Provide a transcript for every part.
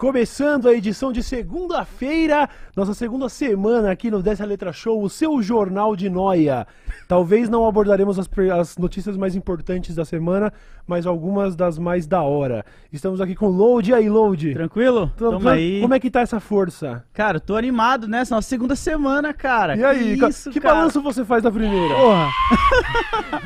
Começando a edição de segunda-feira, nossa segunda semana aqui no Dessa Letra Show, o seu jornal de noia. Talvez não abordaremos as, as notícias mais importantes da semana, mas algumas das mais da hora. Estamos aqui com o Load. E aí, Load? Tranquilo? Tamo- Tamo aí. Como é que tá essa força? Cara, tô animado nessa nossa segunda semana, cara. E aí, que isso, que balanço você faz da primeira? Porra.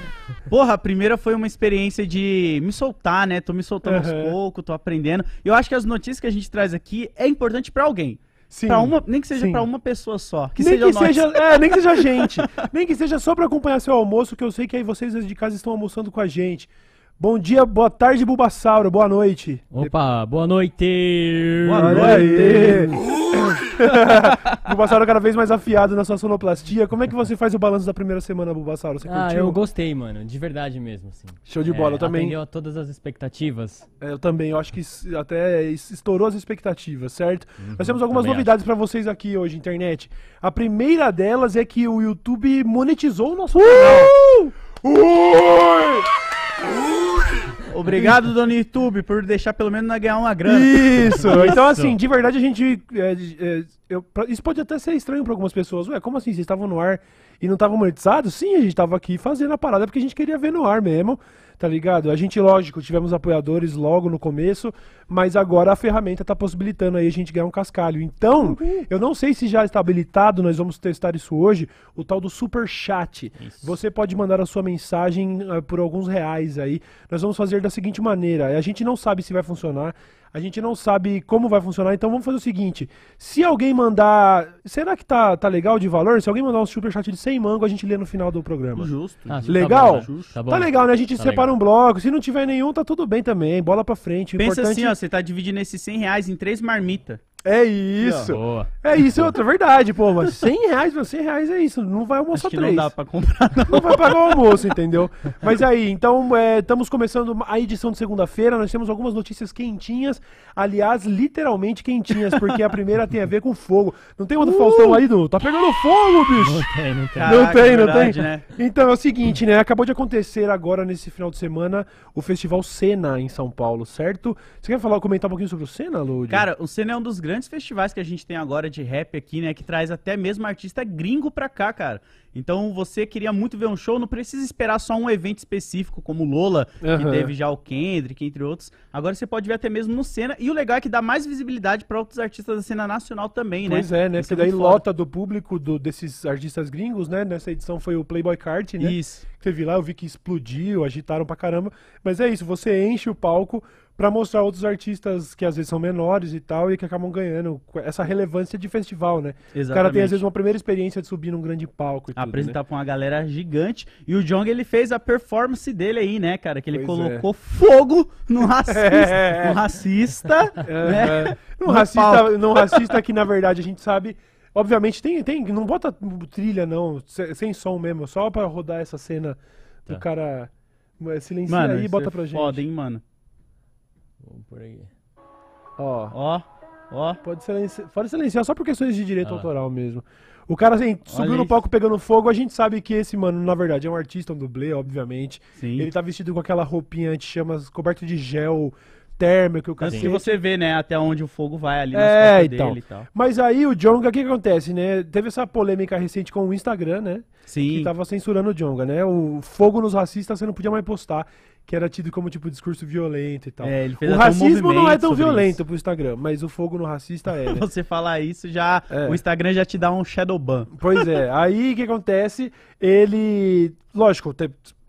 Porra, a primeira foi uma experiência de me soltar, né? Tô me soltando Aham. aos poucos, tô aprendendo. E eu acho que as notícias que a gente traz aqui é importante pra alguém. Sim. Uma, nem que seja pra uma pessoa só. Que nem seja que seja, é, nem que seja a gente. nem que seja só pra acompanhar seu almoço, que eu sei que aí vocês de casa estão almoçando com a gente. Bom dia, boa tarde, Bulbasauro, boa noite. Opa, boa noite! Boa noite. Bulbasauro cada vez mais afiado na sua sonoplastia. Como é que você faz o balanço da primeira semana, Bulbasauro? Você Ah, curtiu? eu gostei, mano, de verdade mesmo, assim. Show de bola, eu também. Atendeu a todas as expectativas. É, Eu também, eu acho que até es- estourou as expectativas, certo? Nós temos algumas novidades pra vocês aqui hoje, internet. A primeira delas é que o YouTube monetizou o nosso canal. Ui! Obrigado, dono YouTube, por deixar pelo menos nós ganhar uma grana. Isso! Então, assim, de verdade a gente. é, é, eu- pra- isso pode até ser estranho pra algumas pessoas. Ué, como assim? Vocês estavam no ar e não estavam monetizados? Sim, a gente tava aqui fazendo a parada porque a gente queria ver no ar mesmo, tá ligado? A gente, lógico, tivemos apoiadores logo no começo, mas agora a ferramenta tá possibilitando aí a gente ganhar um cascalho. Então, eu não sei se já está habilitado, nós vamos testar isso hoje, o tal do Super Chat. Você pode mandar a sua mensagem ah, por alguns reais aí. Nós vamos fazer da seguinte maneira: a gente não sabe se vai funcionar, a gente não sabe como vai funcionar, então vamos fazer o seguinte: se alguém mandar. Será que tá, tá legal de valor? Se alguém mandar um super chat de 100 mango, a gente lê no final do programa. Justo. Ah, tá Legal? bom, né? Tá, bom. Tá legal, né? A gente Tá separa legal. um bloco. Se não tiver nenhum, tá tudo bem também. Bola pra frente. Pensa importante assim, ó, você tá dividindo esses 100 reais em três marmitas. É isso. Boa. É isso, é outra verdade, pô. Mas 100 reais, mas 100 reais é isso. Não vai Acho almoçar que três. não dá pra comprar, não. Não vai pagar o almoço, entendeu? Mas aí, então, é, estamos começando a edição de segunda-feira. Nós temos algumas notícias quentinhas. Aliás, literalmente quentinhas, porque a primeira tem a ver com fogo. Não tem uma do Faustão aí, Du? Tá pegando fogo, bicho! Não tem, não tem. Caraca, não tem, não verdade, tem. né? Então é o seguinte, né? Acabou de acontecer agora nesse final de semana o Festival Cena em São Paulo, certo? Você quer falar, comentar um pouquinho sobre o Cena, Lud? Cara, o Senna é um dos grandes festivais que a gente tem agora de rap aqui, né? Que traz até mesmo artista gringo pra cá, cara. Então você queria muito ver um show, não precisa esperar só um evento específico, como o Lola, que Aham. teve já o Kendrick, entre outros. Agora você pode ver até mesmo no Senna. E o legal é que dá mais visibilidade pra outros artistas da cena nacional também, né? Pois é, né? Isso Porque daí muito foda. lota do público do- desses artistas gringos, né? Nessa edição foi o Playboy Cart, né? Isso. Teve lá, eu vi que explodiu, agitaram pra caramba. Mas é isso, você enche o palco pra mostrar outros artistas que às vezes são menores e tal, e que acabam ganhando essa relevância de festival, né? O cara tem Exatamente. às vezes uma primeira experiência de subir num grande palco e tudo, apresentar né? pra uma galera gigante. E o Jong, ele fez a performance dele aí, né, cara? Que ele Pois colocou fogo no racista. É. No racista, né? É, num, No racista, palco. num racista que, na verdade, a gente sabe. Obviamente, tem, tem. Não bota trilha, não. se- Sem som mesmo. Só pra rodar essa cena do Tá. cara. é, Silencia Mano, aí e bota é pra gente. foda, hein, mano? Vamos por aí. Ó. Ó, ó. Pode silenciar, pode silenciar só por questões de direito Ah. autoral mesmo. O cara assim, subiu no isso. palco pegando fogo, a gente sabe que esse mano, na verdade, é um artista, um dublê, obviamente. Sim. Ele tá vestido com aquela roupinha anti-chamas, coberto de gel térmico, o que cacete. você vê, né, até onde o fogo vai ali É, então. dele e tal. Mas aí o Jonga, o que, que acontece, né? Teve essa polêmica recente com o Instagram, né? Sim. Que tava censurando o Jonga, né? O fogo nos racistas você não podia mais postar, que era tido como tipo discurso violento e tal. É, o até um racismo não é tão violento isso. pro Instagram, mas o fogo no racista é, né? Você falar isso, já É. o Instagram já te dá um shadow ban. Pois é, aí o que acontece? Ele. Lógico,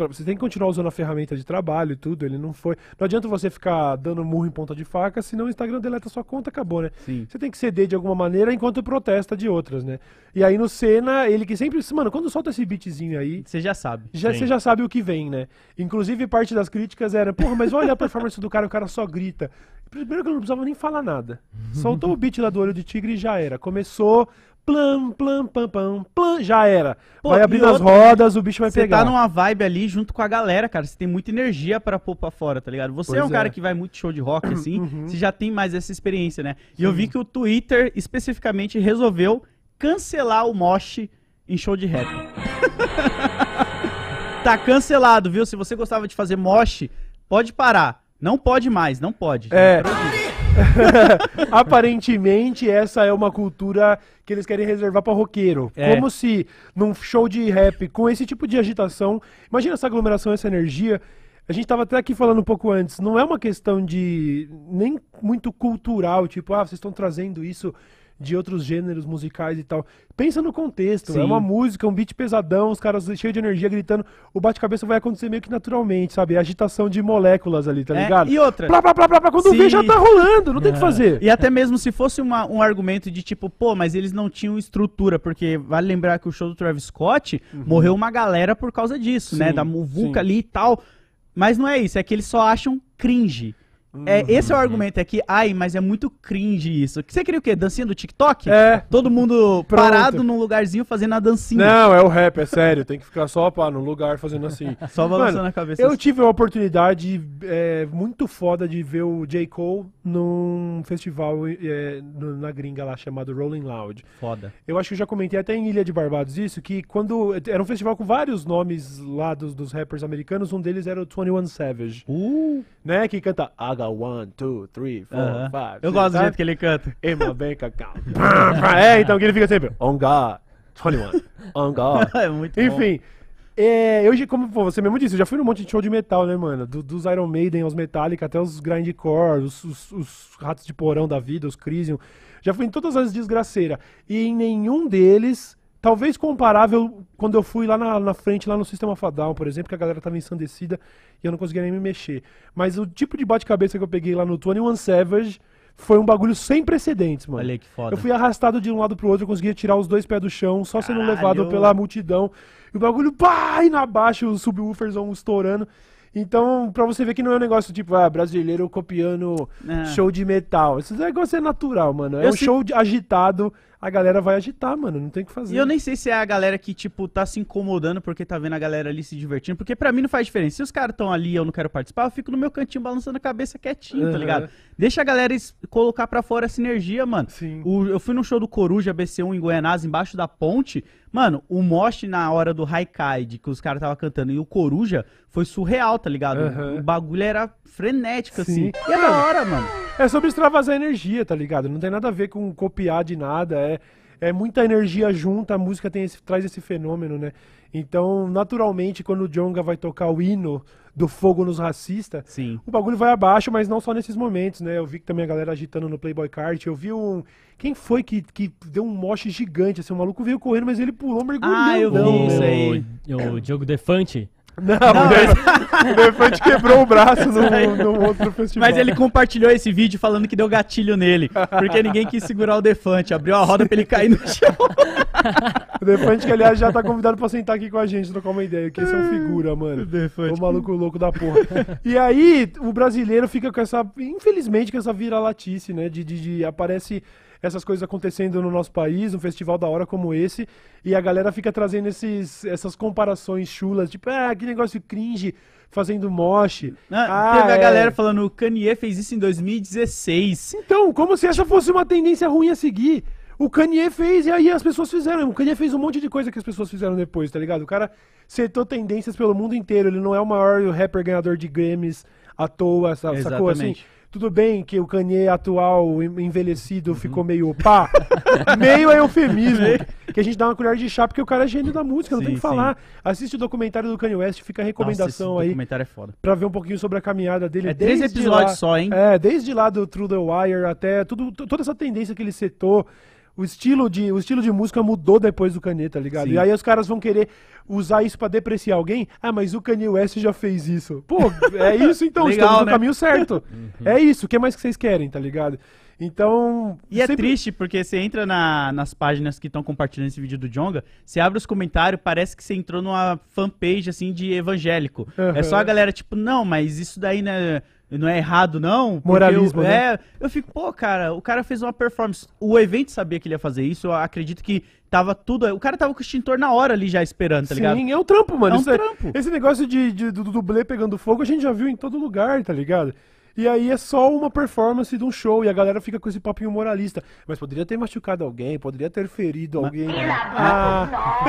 você tem que continuar usando a ferramenta de trabalho e tudo. Ele não foi. Não adianta você ficar dando murro em ponta de faca, senão o Instagram deleta sua conta, acabou, né? Sim. Você tem que ceder de alguma maneira enquanto protesta de outras, né? E aí no Senna, ele que sempre. Mano, quando solta esse beatzinho aí. Você já sabe. Já, Sim. você já sabe o que vem, né? Inclusive, parte das críticas era, porra, mas olha a performance do cara, o cara só grita. Primeiro que eu não precisava nem falar nada. Soltou o beat lá do olho de tigre e já era. Começou, plam, plam, pam, pam, plam, já era. Pô, vai abrindo as rodas, o bicho vai Você pegar. tá numa vibe ali junto com a galera, cara. Você tem muita energia pra pôr pra fora, tá ligado? Você é Pois um cara é. que vai muito show de rock, assim. Uhum. Você já tem mais essa experiência, né? E eu vi que o Twitter, especificamente, resolveu cancelar o mosh em show de rap. tá cancelado, viu? Se você gostava de fazer mosh, pode parar. Não pode mais, não pode. É. Aparentemente essa é uma cultura que eles querem reservar pra roqueiro. É. Como se num show de rap com esse tipo de agitação, imagina essa aglomeração, essa energia. A gente tava até aqui falando um pouco antes, não é uma questão de nem muito cultural, tipo, ah, vocês estão trazendo isso de outros gêneros musicais e tal. Pensa no contexto, Sim. é uma música, um beat pesadão, os caras cheios de energia gritando, o bate-cabeça vai acontecer meio que naturalmente, sabe? É agitação de moléculas ali, tá É, ligado? E outra. Plá, plá, plá, plá, plá, quando Sim. vê já tá rolando, não tem o que fazer. E até mesmo se fosse uma- um argumento de tipo, pô, mas eles não tinham estrutura, porque vale lembrar que o show do Travis Scott morreu uma galera por causa disso, né? Sim, Da muvuca ali e tal. Mas não é isso, é que eles só acham cringe. É, esse é o argumento, é que, ai, mas é muito cringe isso. Você queria o quê? Dancinha do TikTok? É. Todo mundo Pronto. parado num lugarzinho fazendo a dancinha. Não, é o rap, é sério. Tem que ficar só pá, no lugar fazendo assim. Só balançando Mano, a cabeça. Eu assim. tive uma oportunidade é, muito foda de ver o J. Cole num festival é, na gringa lá chamado Rolling Loud. Foda. Eu acho que eu já comentei até em Ilha de Barbados isso, que quando. Era um festival com vários nomes lá dos, dos rappers americanos, um deles era o 21 Savage, Uh, né? Que canta got one, two, three, four, aham. five. Eu six, gosto do jeito que ele canta. In my bank account. é, então que ele fica sempre On God, 21, On God. é muito. Enfim, é, eu, como você mesmo disse, eu já fui num monte de show de metal, né, mano? Do- dos Iron Maiden aos Metallica, até os Grindcore, os, os, os Ratos de Porão da Vida, os Crisium. Já fui em todas as desgraceiras. E em nenhum deles, talvez comparável quando eu fui lá na, na frente, lá no Sistema Fadal, por exemplo, que a galera tava ensandecida e eu não conseguia nem me mexer. Mas o tipo de bate-cabeça que eu peguei lá no 21 Savage foi um bagulho sem precedentes, mano. Olha que foda. Eu fui arrastado de um lado pro outro, eu conseguia tirar os dois pés do chão, só sendo Caralho. levado pela multidão. E o bagulho, pá, na baixa, os subwoofers estourando. Então, pra você ver que não é um negócio tipo, ah, brasileiro copiando É. show de metal. Esse negócio é natural, mano. É Eu um sei- show de- agitado, a galera vai agitar, mano. Não tem o que fazer. E eu nem sei se é a galera que, tipo, tá se incomodando porque tá vendo a galera ali se divertindo. Porque pra mim não faz diferença. Se os caras estão ali e eu não quero participar, eu fico no meu cantinho balançando a cabeça quietinho, tá Aham. ligado? Deixa a galera colocar pra fora essa energia, mano. Sim. O- eu fui num show do Coruja BC1 em Goianás, embaixo da ponte. Mano, o mosh na hora do Haikaid, que os caras tava cantando, e o Coruja foi surreal, tá ligado? Aham. O bagulho era frenético, Sim. assim. E é da hora, mano. É sobre extravasar energia, tá ligado? Não tem nada a ver com copiar de nada. É, é muita energia junta, a música tem esse- traz esse fenômeno, né? Então, naturalmente, quando o Jonga vai tocar o hino do fogo nos racistas, Sim. o bagulho vai abaixo, mas não só nesses momentos, né? Eu vi que também a galera agitando no Playboy Kart. Eu vi um. Quem foi que, que deu um moche gigante? Assim, o maluco veio correndo, mas ele pulou mergulhando. Ah, eu vi Não, isso aí. O, o Diogo Defante. Não, o Defante- o Defante quebrou o braço no, no outro festival. Mas ele compartilhou esse vídeo falando que deu gatilho nele. Porque ninguém quis segurar o Defante. Abriu a roda pra ele cair no chão. O Defante, que aliás já tá convidado pra sentar aqui com a gente, trocar uma ideia, que esse é um figura, mano. O Defante. O maluco louco da porra. E aí, o brasileiro fica com essa, infelizmente, com essa vira-latice, né? De, de, de- aparece essas coisas acontecendo no nosso país, um festival da hora como esse, e a galera fica trazendo esses, essas comparações chulas, tipo, ah, que negócio cringe, fazendo moche. Ah, Ah, teve a é. galera falando, o Kanye fez isso em 2016. Então, como se essa fosse uma tendência ruim a seguir. O Kanye fez e aí as pessoas fizeram. O Kanye fez um monte de coisa que as pessoas fizeram depois, tá ligado? O cara setou tendências pelo mundo inteiro. Ele não é o maior rapper ganhador de Grammys à toa, sa- sacou assim? Tudo bem que o Kanye atual, en- envelhecido, ficou meio pá. meio é eufemismo. que a gente dá uma colher de chá porque o cara é gênio da música, não Sim, tem que falar. Assiste o documentário do Kanye West, fica a recomendação Nossa, aí documentário é foda. pra ver um pouquinho sobre a caminhada dele. É três episódios lá- só, hein? É, desde lá do Through the Wire até tudo, toda essa tendência que ele setou. O estilo, de, o estilo de música mudou depois do Kanye, tá ligado? Sim. E aí os caras vão querer usar isso pra depreciar alguém. Ah, mas o Kanye West já fez isso. Pô, é isso então, Legal, estamos no né? caminho certo. É isso, o que mais que vocês querem, tá ligado? Então. E é sempre- triste porque você entra na- nas páginas que estão compartilhando esse vídeo do Jonga, você abre os comentários, parece que você entrou numa fanpage assim de evangélico. Aham. É só a galera tipo, não, mas isso daí né, não é errado não. Moralismo, eu, né? É, eu fico, pô, cara, o cara fez uma performance. O evento sabia que ele ia fazer isso, eu acredito que tava tudo. O cara tava com o extintor na hora ali já esperando, tá ligado? Sim, é um trampo, mano. É um Isso trampo. Esse negócio de, de- do dublê pegando fogo a gente já viu em todo lugar, tá ligado? E aí é só uma performance de um show e a galera fica com esse papinho moralista. Mas poderia ter machucado alguém, poderia ter ferido alguém. Ah,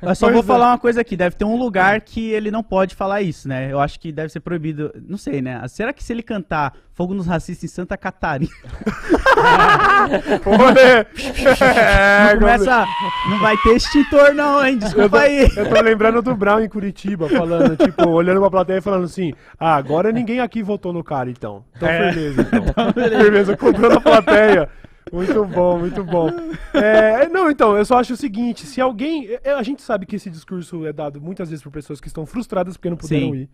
é. Eu só Pois vou é. falar uma coisa aqui, deve ter um lugar que ele não pode falar isso, né? Eu acho que deve ser proibido, não sei, né? Será que se ele cantar Fogo nos racistas em Santa Catarina. Olha! É, não começa. Não vai ter extintor, não, hein? Eu Desculpa tô, aí. eu tô lembrando do Brown em Curitiba, falando, tipo, olhando pra plateia e falando assim: Ah, agora ninguém aqui votou no cara, então. Então, É. firmeza, então. firmeza, cobrando a plateia. Muito bom, muito bom. É, não, então, eu só acho o seguinte: se alguém. A gente sabe que esse discurso é dado muitas vezes por pessoas que estão frustradas porque não puderam Sim. ir.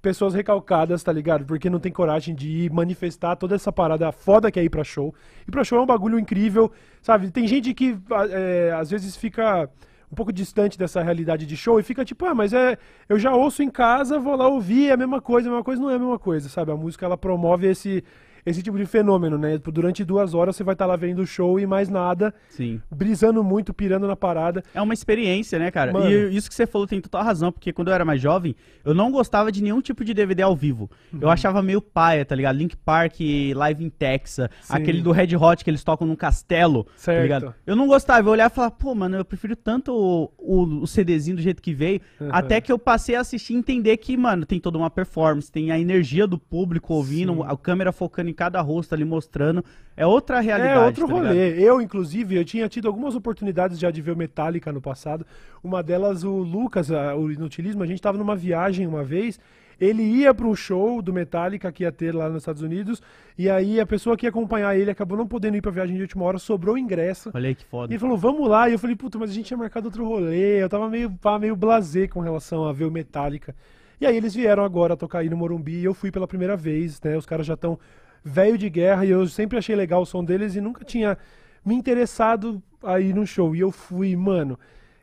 Pessoas recalcadas, tá ligado? Porque não tem coragem de ir manifestar toda essa parada foda que é ir pra show. Ir pra show é um bagulho incrível, sabe? Tem gente que é, às vezes fica um pouco distante dessa realidade de show e fica tipo, ah, mas é. Eu já ouço em casa, vou lá ouvir, é a mesma coisa, a mesma coisa não é a mesma coisa, sabe? A música ela promove esse, esse tipo de fenômeno, né? Durante duas horas você vai estar lá vendo o show e mais nada, Sim. brisando muito, pirando na parada. É uma experiência, né, cara? Mano. E isso que você falou tem total razão, porque quando eu era mais jovem, eu não gostava de nenhum tipo de DVD ao vivo. Uhum. Eu achava meio paia, tá ligado? Link Park, Live in Texas, Sim. aquele do Red Hot que eles tocam num castelo, Certo. tá ligado? Eu não gostava, eu olhava e falava, pô, mano, eu prefiro tanto o, o, o CDzinho do jeito que veio, Uhum. até que eu passei a assistir e entender que, mano, tem toda uma performance, tem a energia do público ouvindo, Sim. a câmera focando em cada rosto ali mostrando. É outra realidade. É outro tá ligado? rolê. Eu, inclusive, eu tinha tido algumas oportunidades já de ver o Metallica no passado. Uma delas, o Lucas, a- o Inutilismo, a gente tava numa viagem uma vez. Ele ia para um show do Metallica que ia ter lá nos Estados Unidos. E aí a pessoa que ia acompanhar ele acabou não podendo ir pra viagem de última hora, sobrou o ingresso. Olha aí que E foda. ele falou, vamos lá. E eu falei, puta, mas a gente tinha marcado outro rolê. Eu tava meio, pá, meio blasé com relação a ver o Metallica. E aí eles vieram agora tocar aí no Morumbi e eu fui pela primeira vez, né? Os caras já estão velho de guerra e eu sempre achei legal o som deles e nunca tinha me interessado aí no show. E eu fui, mano.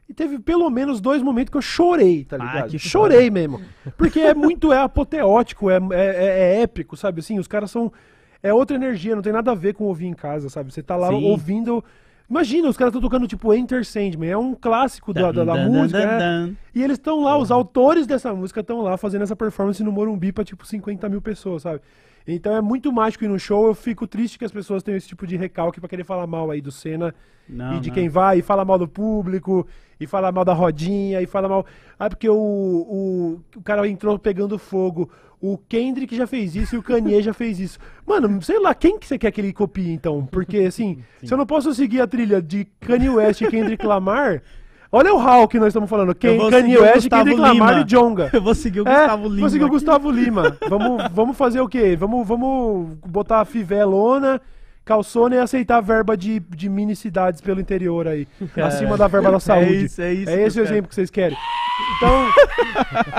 E teve pelo menos dois momentos que eu chorei, tá Ah, ligado? que chorei mesmo. Porque é muito, é apoteótico, é, é, é- é épico, sabe? Assim, os caras são. É outra energia, não tem nada a ver com ouvir em casa, sabe? Você tá lá Sim. ouvindo. Imagina, os caras estão tocando tipo Enter Sandman, é um clássico da, da, da dan, música, dan, né? dan. E eles estão lá, os autores dessa música estão lá fazendo essa performance no Morumbi pra tipo 50 mil pessoas, sabe? Então é muito mágico ir no show. Eu fico triste que as pessoas tenham esse tipo de recalque pra querer falar mal aí do Senna Não, e de não. quem vai, e fala mal do público, e fala mal da rodinha, e fala mal. Ah, porque o, o, o cara entrou pegando fogo. O Kendrick já fez isso e o Kanye já fez isso. Mano, sei lá, quem que você quer que ele copie então? Porque assim, se eu não posso seguir a trilha de Kanye West e Kendrick Lamar. Olha o Hal que nós estamos falando. Vou Kanye West, Kendrick Lamar e Jonga. Eu vou seguir o É, Gustavo Lima. Vou seguir o. Gustavo Lima. vamos, vamos fazer o quê? Vamos, vamos botar a fivelona, calçona e aceitar a verba de, de mini cidades pelo interior aí. Acima da verba da saúde. isso, é isso É esse o exemplo que vocês querem. Então,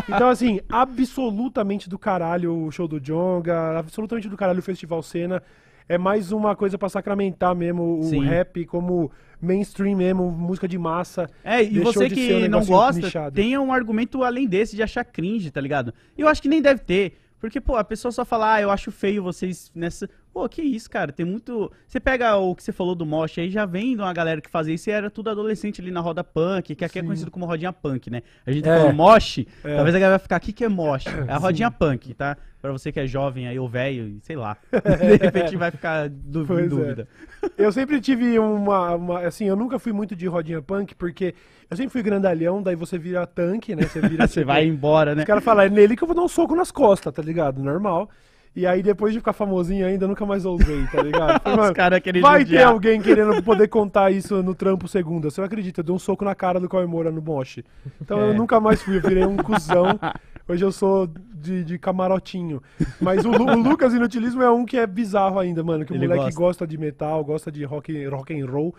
então, assim, absolutamente do caralho o show do Jonga, absolutamente do caralho o Festival Cena. É mais uma coisa pra sacramentar mesmo o Sim. rap como mainstream mesmo, música de massa. É, e você ser um que não gosta, nichado. tenha um argumento além desse de achar cringe, tá ligado? E eu acho que nem deve ter. Porque, pô, a pessoa só fala, ah, eu acho feio vocês nessa. Pô, que isso, cara? Tem muito. Você pega o que você falou do Mosh aí, já vem de uma galera que fazia isso e era tudo adolescente ali na roda punk, que aqui é Sim. conhecido como rodinha punk, né? A gente É. falando Mosh, É. talvez a galera vai ficar, o que, que é Mosh? É a rodinha punk, tá? Pra você que é jovem aí, ou velho, sei lá. De repente vai ficar du- em Pois é. dúvida. Eu sempre tive uma, uma- Assim, eu nunca fui muito de rodinha punk, porque eu sempre fui grandalhão, daí você vira tanque, né? Você vira. Você tipo, vai embora, né? Os caras falam, é nele que eu vou dar um soco nas costas, tá ligado? Normal. E aí, depois de ficar famosinho ainda, eu nunca mais ousei, tá ligado? Falei, Os caras querem vai ter judiar. alguém querendo poder contar isso no trampo segunda. Você não acredita, eu dei um soco na cara do Cauê Moura no Mosh. Então eu É. nunca mais fui, eu virei um cuzão. Hoje eu sou de, de camarotinho. Mas o, o Lucas Inutilismo é um que é bizarro ainda, mano. Que o Ele moleque gosta. gosta. de metal, gosta de rock, rock and roll.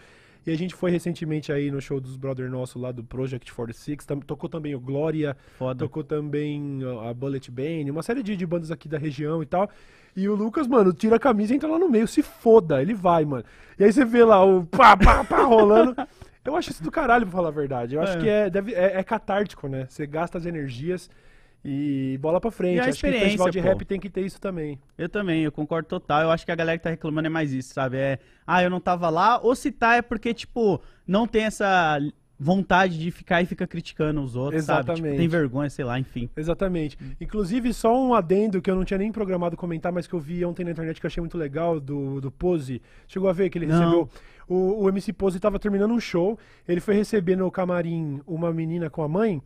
E a gente foi recentemente aí no show dos brother nosso lá do Project 46. Tam, tocou também o Glória, Foda. tocou também a Bullet Bane, uma série de, de bandas aqui da região e tal. E o Lucas, mano, tira a camisa e entra lá no meio, se foda, ele vai, mano. E aí você vê lá o pá, pá, pá rolando. Eu acho isso do caralho, pra falar a verdade. Eu acho É. que é, deve, é, é catártico, né? Você gasta as energias e bola pra frente. E a acho que o festival de pô. rap tem que ter isso também. Eu também, eu concordo total. Eu acho que a galera que tá reclamando é mais isso, sabe? É, ah, eu não tava lá, ou se tá é porque, tipo, não tem essa vontade de ficar e fica criticando os outros, sabe? Tipo, Exatamente. tem vergonha, sei lá, enfim. Exatamente. Inclusive, só um adendo que eu não tinha nem programado comentar, mas que eu vi ontem na internet que eu achei muito legal, do, do Pose. Chegou a ver que ele Não. recebeu. O, o MC Pose tava terminando um show, ele foi receber no camarim uma menina com a mãe.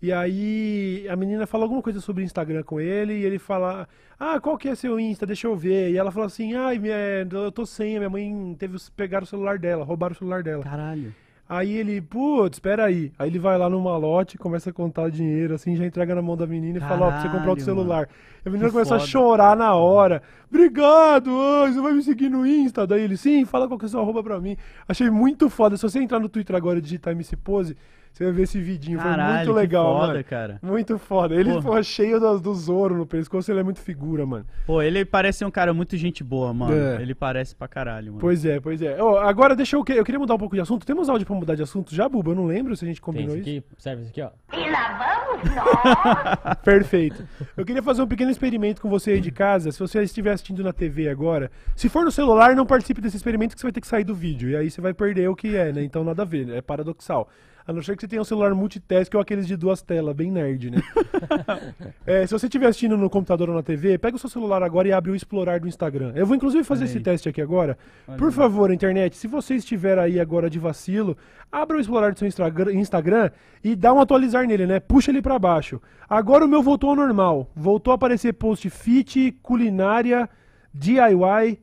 E aí a menina fala alguma coisa sobre o Instagram com ele e ele fala: Ah, qual que é seu Insta? Deixa eu ver. E ela fala assim: Ai, minha, eu tô sem, a minha mãe teve pegar o celular dela, roubaram o celular dela. Caralho. Aí ele, putz, espera aí. Aí ele vai lá no malote, começa a contar dinheiro, assim, já entrega na mão da menina e fala, ó, pra você comprar outro Caralho, celular. E a menina Que começa a foda. chorar na hora. Obrigado, você vai me seguir no Insta. Daí ele, sim, fala qual que é a sua arroba pra mim. Achei muito foda. Se você entrar no Twitter agora e digitar MC Pose, você vai ver esse vidinho. Foi Caralho, muito legal, foda, mano. cara. Muito foda. Ele Pô. ficou cheio do, do Zoro no pescoço, ele é muito figura, mano. Pô, ele parece ser um cara muito gente boa, mano. É. Ele parece pra caralho, mano. Pois é, pois é. Ó, agora deixa eu. que- Eu queria mudar um pouco de assunto. Temos áudio pra mudar de assunto já, Buba? Eu não lembro se a gente Tem combinou isso isso. aqui, serve isso aqui, ó. E lá vamos nós. Perfeito. Eu queria fazer um pequeno experimento com você aí de casa. Se você estiver assistindo na TV agora, se for no celular, não participe desse experimento que você vai ter que sair do vídeo. E aí você vai perder o que é, né? Então nada a ver, né? É paradoxal. A não ser que você tenha um celular multitask ou aqueles de duas telas, bem nerd, né? É, se você estiver assistindo no computador ou na TV, pega o seu celular agora e abre o Explorar do Instagram. Eu vou inclusive fazer Olha esse aí. teste aqui agora. Olha Por aí. favor, internet, se você estiver aí agora de vacilo, abra o Explorar do seu Instagram, e dá um atualizar nele, né? Puxa ele pra baixo. Agora o meu voltou ao normal. Voltou a aparecer post fit, culinária, DIY.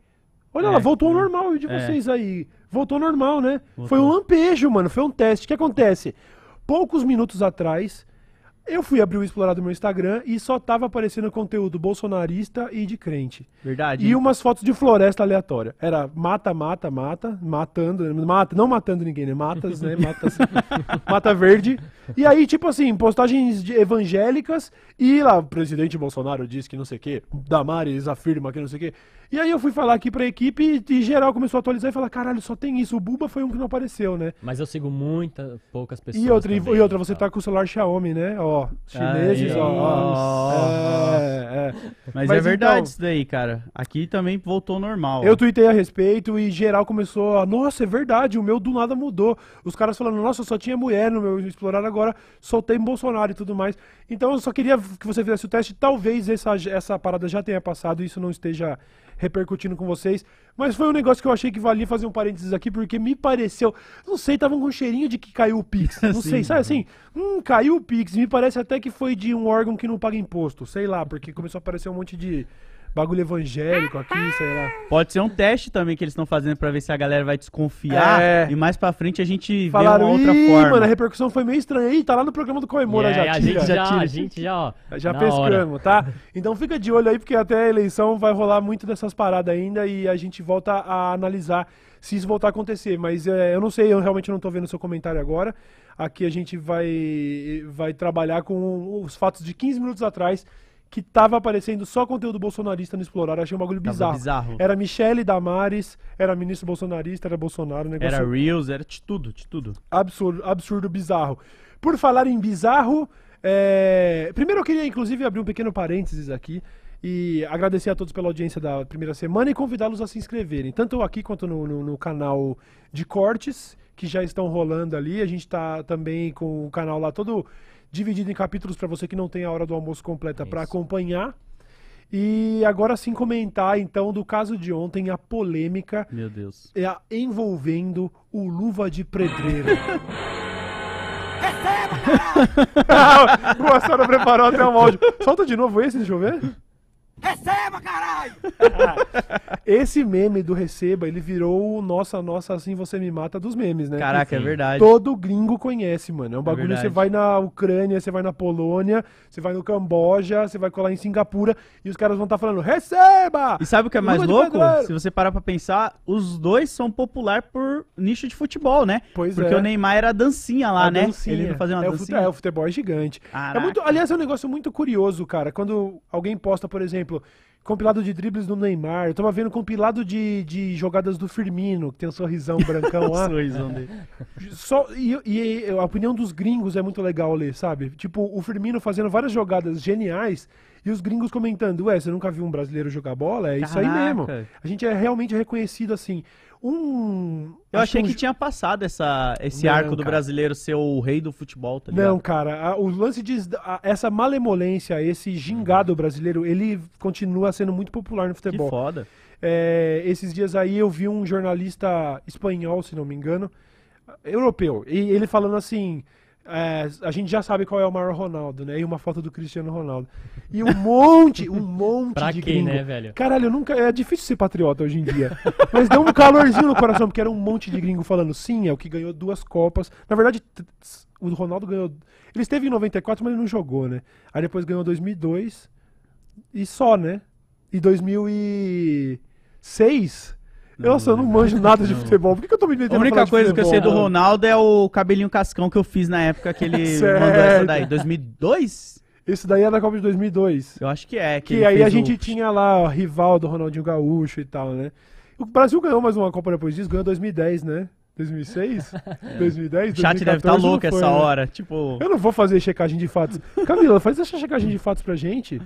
Olha É, lá, voltou ao hum, normal e o de é. vocês aí. Voltou normal, né? Voltou. Foi um lampejo, mano. Foi um teste. O que acontece? Poucos minutos atrás, eu fui abrir o Explorar do meu Instagram e só tava aparecendo conteúdo bolsonarista e de crente. Verdade. E umas fotos de floresta aleatória. Era mata, mata, mata, matando, mata, não matando ninguém, né? Matas, né? Matas, mata verde. E aí, tipo assim, postagens evangélicas e lá, o presidente Bolsonaro diz que não sei o quê, Damares afirma que não sei o quê. E aí eu fui falar aqui pra equipe e, e geral começou a atualizar e falar, caralho, só tem isso. O Buba foi um que não apareceu, né? Mas eu sigo muitas, poucas pessoas. E outra, também, e outra, você tal. tá com o celular Xiaomi, né? Ó, chineses, Aí, ó. ó. ó. É, é. Mas, Mas é verdade então- isso daí, cara. Aqui também voltou ao normal. Eu tuitei a respeito e geral começou a. Nossa, é verdade, o meu do nada mudou. Os caras falando, nossa, só tinha mulher no meu explorar agora, soltei Bolsonaro e tudo mais. Então eu só queria que você fizesse o teste. Talvez essa, essa parada já tenha passado e isso não esteja repercutindo com vocês. Mas foi um negócio que eu achei que valia fazer um parênteses aqui, porque me pareceu. Não sei, tava com um cheirinho de que caiu o Pix. Não Sim. sei, sabe assim? Hum, caiu o Pix. Me parece até que foi de um órgão que não paga imposto. Sei lá, porque começou a aparecer um monte de bagulho evangélico aqui, sei lá. Pode ser um teste também que eles estão fazendo pra ver se a galera vai desconfiar. É. E mais pra frente a gente Falaram, vê uma outra Ih, forma. mano, a repercussão foi meio estranha. Ih, tá lá no programa do Comemora E já, aí, a tira, gente já, tira. a gente já, ó. Já pescamos, tá? Então fica de olho aí, porque até a eleição vai rolar muito dessas paradas ainda e a gente volta a analisar se isso voltar a acontecer. Mas é, eu não sei, eu realmente não tô vendo seu comentário agora. Aqui a gente vai, vai trabalhar com os fatos de 15 minutos atrás, que tava aparecendo só conteúdo bolsonarista no Explorar. Achei um bagulho Tava bizarro. bizarro. Era Michele Damares, era ministro bolsonarista, era Bolsonaro, negócio Era Reels, era de tudo, de tudo. absurdo, absurdo, bizarro. Por falar em bizarro, é, primeiro eu queria inclusive abrir um pequeno parênteses aqui e agradecer a todos pela audiência da primeira semana e convidá-los a se inscreverem, tanto aqui quanto no, no- no canal de cortes, que já estão rolando ali. A gente está também com o canal lá todo dividido em capítulos para você que não tem a hora do almoço completa para acompanhar. E agora sim comentar então do caso de ontem, a polêmica Meu Deus. é a- envolvendo o Luva de Pedreiro. o Assara preparou até um áudio. Solta de novo esse, deixa eu ver. Receba, caralho! Esse meme do Receba, ele virou o Nossa, Nossa, Assim Você Me Mata dos memes, né? Caraca, é Sim. verdade. Todo gringo conhece, mano. É um bagulho, verdade. você vai na Ucrânia, você vai na Polônia, você vai no Camboja, você vai colar em Singapura e os caras vão estar falando, receba! E sabe o que é mais louco? Se você parar pra pensar, os dois são popular por nicho de futebol, né? Pois Porque é. o Neymar era dancinha lá, A né? dancinha. Ele fazia uma é, o fute- dancinha. é, o futebol é gigante. É muito, aliás, é um negócio muito curioso, cara. Quando alguém posta, por exemplo, compilado de dribles do Neymar, eu tava vendo compilado de, de jogadas do Firmino, que tem um sorrisão brancão lá. Sorrisão dele. Só, e, e a opinião dos gringos é muito legal ler, sabe? Tipo, o Firmino fazendo várias jogadas geniais e os gringos comentando, ué, você nunca viu um brasileiro jogar bola? É isso aí mesmo. Caraca. A gente é realmente reconhecido assim. Um. Eu achei um que tinha passado essa, esse Não, arco do cara. brasileiro ser o rei do futebol, tá ligado? Não, cara, a- o lance de a- essa malemolência, esse gingado brasileiro, ele continua sendo muito popular no que futebol. foda. É, esses dias aí eu vi um jornalista espanhol, se não me engano, europeu, e ele falando assim: é, a gente já sabe qual é o maior Ronaldo, né? E uma foto do Cristiano Ronaldo. E um monte, um monte Pra de quê, gringo. né, velho? Caralho, nunca. É difícil ser patriota hoje em dia. Mas deu um calorzinho no coração, porque era um monte de gringo falando sim, é o que ganhou duas Copas. Na verdade, o Ronaldo ganhou. Ele esteve em 94, mas ele não jogou, né? Aí depois ganhou 2002 e só, né? E 2006. Nossa, eu não manjo nada de futebol. Por que, que eu tô me metendo A única coisa que eu sei do? Ronaldo é o cabelinho cascão que eu fiz na época que ele mandou essa daí. 2002? Esse daí é da Copa de 2002. Eu acho que é. Que, ele aí a gente o- tinha lá o rival do Ronaldinho Gaúcho e tal, né? O Brasil ganhou mais uma Copa depois disso, ganhou 2010, né? 2006? 2010? O chat deve estar 2014 não louco foi, essa né? hora. Tipo. Eu não vou fazer checagem de fatos. Camila, faz essa checagem de fatos pra gente.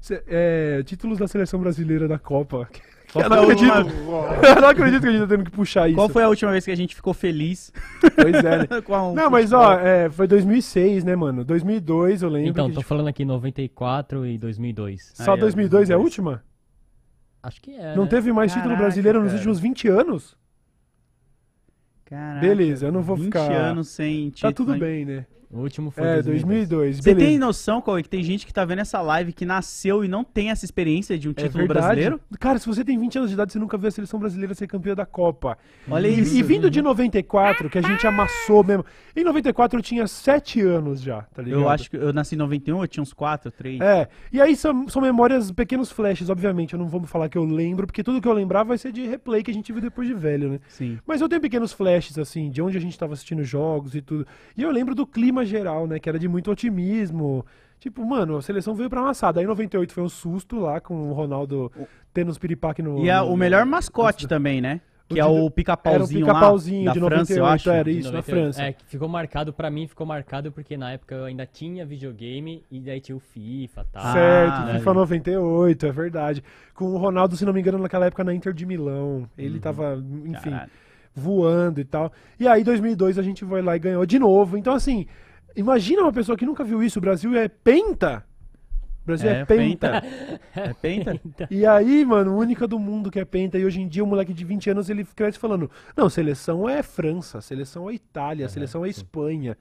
Cê- é, títulos da seleção brasileira da Copa. Qual eu não acredito. eu não acredito que a gente tá tendo que puxar isso. Qual foi a última vez que a gente ficou feliz? Pois é, né? Não, mas ó, é, foi 2006, né, mano? 2002, eu lembro. Então, tô gente- falando aqui 94 e 2002. Só Aí, ó, 2002 é a 2002. última? Acho que é. Não né? teve mais título Caraca, brasileiro nos cara. últimos 20 anos? Caraca, Beleza, eu não vou 20 ficar- anos sem título. Tá tudo bem, né? O último foi É, 2002. 2002. Você beleza. tem noção, Cauê, que tem gente que tá vendo essa live que nasceu e não tem essa experiência de um É título verdade. brasileiro? Cara, se você tem 20 anos de idade, você nunca viu a seleção brasileira ser campeã da Copa. Olha E, isso. e vindo de 94, que a gente amassou mesmo. Em 94 eu tinha 7 anos já, tá ligado? Eu acho que eu nasci em 91, eu tinha uns 4, 3. É, e aí são, são memórias, pequenos flashes, obviamente. Eu não vou falar que eu lembro, porque tudo que eu lembrar vai ser de replay que a gente viu depois de velho, né? Sim. Mas eu tenho pequenos flashes, assim, de onde a gente tava assistindo jogos e tudo. E eu lembro do clima geral, né? Que era de muito otimismo. Tipo, mano, a seleção veio pra amassada. Aí em 98 foi um susto lá com o Ronaldo tendo os piripaque no. E a- no- o melhor no- mascote também, né? Que O é o Era o pica-pauzinho pica-pauzinho lá, de da França, 98, eu acho. era isso, na 98. França. É, que ficou marcado, pra mim ficou marcado porque na época eu ainda tinha videogame e daí tinha o FIFA e tal. Ah, Certo, é. FIFA 98, é verdade. Com o Ronaldo, se não me engano, naquela época na Inter de Milão. Ele tava, enfim, Caralho. voando e tal. E aí, 2002, a gente foi lá e ganhou de novo. Então, assim, imagina uma pessoa que nunca viu isso. O Brasil é penta. O Brasil é, É, penta. É penta? E aí, mano, única do mundo que é penta. E hoje em dia, o moleque de 20 anos, ele cresce falando: Não, seleção é França, seleção é Itália, seleção é Espanha.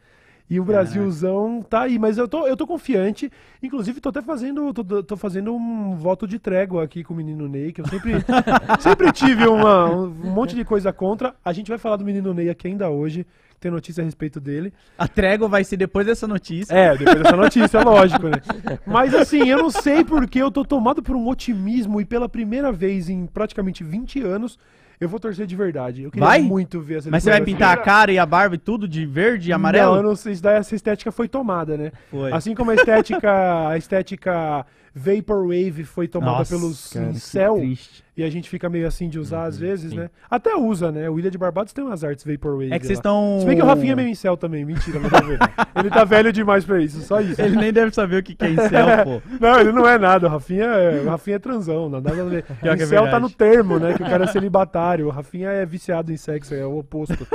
E o Brasilzão tá aí, mas eu tô, eu tô confiante. Inclusive, tô até fazendo, tô, tô fazendo um voto de trégua aqui com o menino Ney, que eu sempre, sempre tive uma- um monte de coisa contra. A gente vai falar do menino Ney aqui ainda hoje, tem notícia a respeito dele. A trégua vai ser depois dessa notícia. É, depois dessa notícia, lógico, né? Mas assim, eu não sei porque eu tô tomado por um otimismo e pela primeira vez em praticamente 20 anos, eu vou torcer de verdade. Eu queria Vai? muito ver essa Mas você vai pintar a cara e a barba e tudo de verde e amarelo? Não, eu não sei, isso daí essa estética foi tomada, né? Foi. Assim como a estética, a estética Vaporwave foi tomada Nossa, pelos cara, incel, triste. E a gente fica meio assim de usar às vezes, sim. né? Até usa, né? O Ilha de Barbados tem umas artes Vaporwave. É que vocês estão... Se bem que o Rafinha é meio incel também, mentira, a ver. Ele tá velho demais pra isso, só isso. Ele nem deve saber o que que é incel, pô. Não, ele não é nada. O Rafinha é, o Rafinha é transão. Não, nada a ver. é O incel tá no termo, né? Que o cara é celibatário. O Rafinha é viciado em sexo, é o oposto.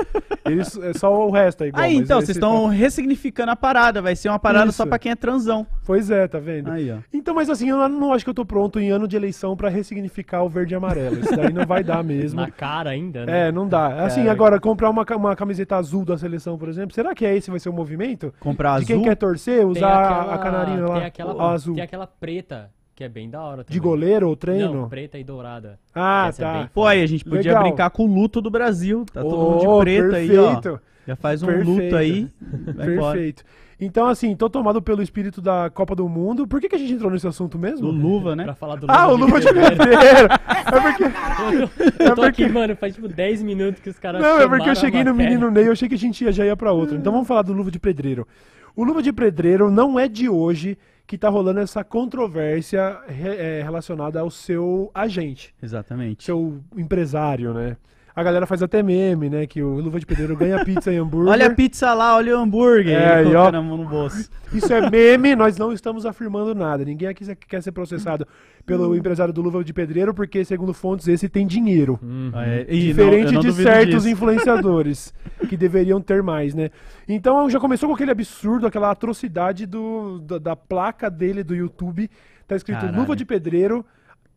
Eles, é só o resto é igual. Aí, então, vocês estão ressignificando a parada. Vai ser uma parada só Isso. pra quem é transão. Pois é, tá vendo? Aí, ó. Então, mas assim, eu não acho que eu tô pronto em ano de eleição pra ressignificar o verde e amarelo. Isso daí não vai dar mesmo. Na cara ainda, né? É, não dá. Assim, Cara. agora, comprar uma, uma camiseta azul da seleção, por exemplo, será que é esse vai ser o movimento? Comprar De quem azul. quer torcer, usar aquela- a canarinha lá, Tem aquela, azul. tem aquela preta, que é bem da hora também. De goleiro ou treino? Não, preta e dourada. ah, Essa é tá. bem Pô, aí a gente podia Legal. brincar com o luto do Brasil. Tá todo mundo Oh, de preto aí, ó. perfeito. Já faz um Perfeito. luto aí. Vai embora. Perfeito. Então, assim, tô tomado pelo espírito da Copa do Mundo. Por que, que a gente entrou nesse assunto Do mesmo? luva, né? Pra falar do Ah, o Luva de Pedreiro. É porque, Eu tô É aqui, mano, faz tipo 10 minutos que os caras não, é porque eu cheguei no. Menino Ney eu achei que a gente ia, já ia pra outro. Então vamos falar do Luva de Pedreiro. O Luva de Pedreiro não é de hoje que tá rolando essa controvérsia re- é, relacionada ao seu agente, Exatamente. seu empresário, né? A galera faz até meme, né? Que o Luva de Pedreiro ganha pizza e hambúrguer. Olha a pizza lá, olha o hambúrguer. É, e ó. a mão no bolso. Isso é meme, nós não estamos afirmando nada. Ninguém aqui quer ser processado pelo empresário do Luva de Pedreiro, porque, segundo fontes, esse tem dinheiro. Uhum. É, e Diferente não- de certos disso. influenciadores, que deveriam ter mais, né? Então já começou com aquele absurdo, aquela atrocidade do, da, da placa dele do YouTube. Tá escrito Caralho. Luva de Pedreiro.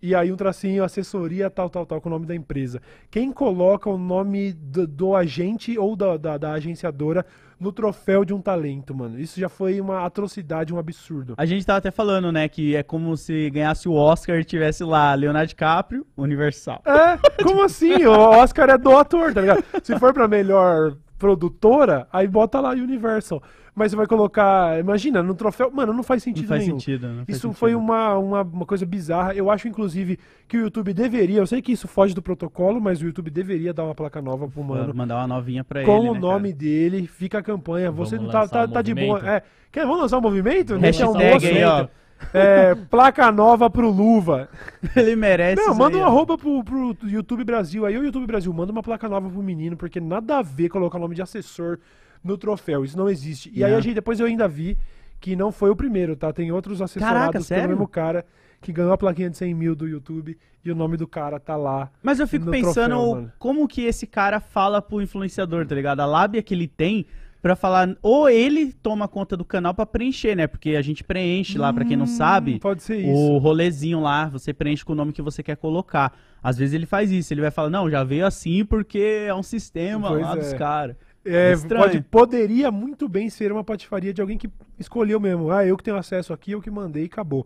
E aí um tracinho, assessoria, tal, tal, tal, com o nome da empresa. Quem coloca o nome do, do agente ou da, da, da agenciadora no troféu de um talento, mano. Isso já foi uma atrocidade, um absurdo. A gente tava até falando, né, que é como se ganhasse o Oscar e tivesse lá Leonardo DiCaprio, Universal. É, como assim? O Oscar é do ator, tá ligado? Se for pra melhor produtora, aí bota lá Universal. Mas você vai colocar, imagina, no troféu, mano, não faz sentido Não faz nenhum. sentido, não faz Isso sentido. foi uma, uma, uma coisa bizarra. Eu acho, inclusive, que o YouTube deveria. Eu sei que isso foge do protocolo, mas o YouTube deveria dar uma placa nova pro mano. Mandar uma novinha pra com ele, o né, nome dele, fica a campanha. Você Vamos não tá, tá, um tá de boa. movimento? É, quer, vamos lançar um movimento? cara? Nesse Hashtag almoço, aí, ó. é, placa nova pro Luva. Ele merece Não, manda aí, um arroba pro, pro YouTube Brasil. Aí o YouTube Brasil manda uma placa nova pro menino, porque nada a ver colocar o nome de assessor no troféu. Isso não existe. E aí Não. a gente, depois eu ainda vi que não foi o primeiro, tá? Tem outros assessorados Caraca, pelo mesmo cara que ganhou a plaquinha de 100 mil do YouTube e o nome do cara tá lá. Mas eu fico pensando troféu, como que esse cara fala pro influenciador, tá ligado? A lábia que ele tem pra falar. Ou ele toma conta do canal pra preencher, né? Porque a gente preenche lá, pra quem não Hum, sabe, Pode ser isso. o rolezinho lá, você preenche com o nome que você quer colocar. Às vezes ele faz isso, ele vai falar, não, já veio assim porque é um sistema Pois lá é. dos caras. É, Estranho. pode, poderia muito bem ser uma patifaria de alguém que escolheu mesmo. Ah, eu que tenho acesso aqui, eu que mandei e acabou.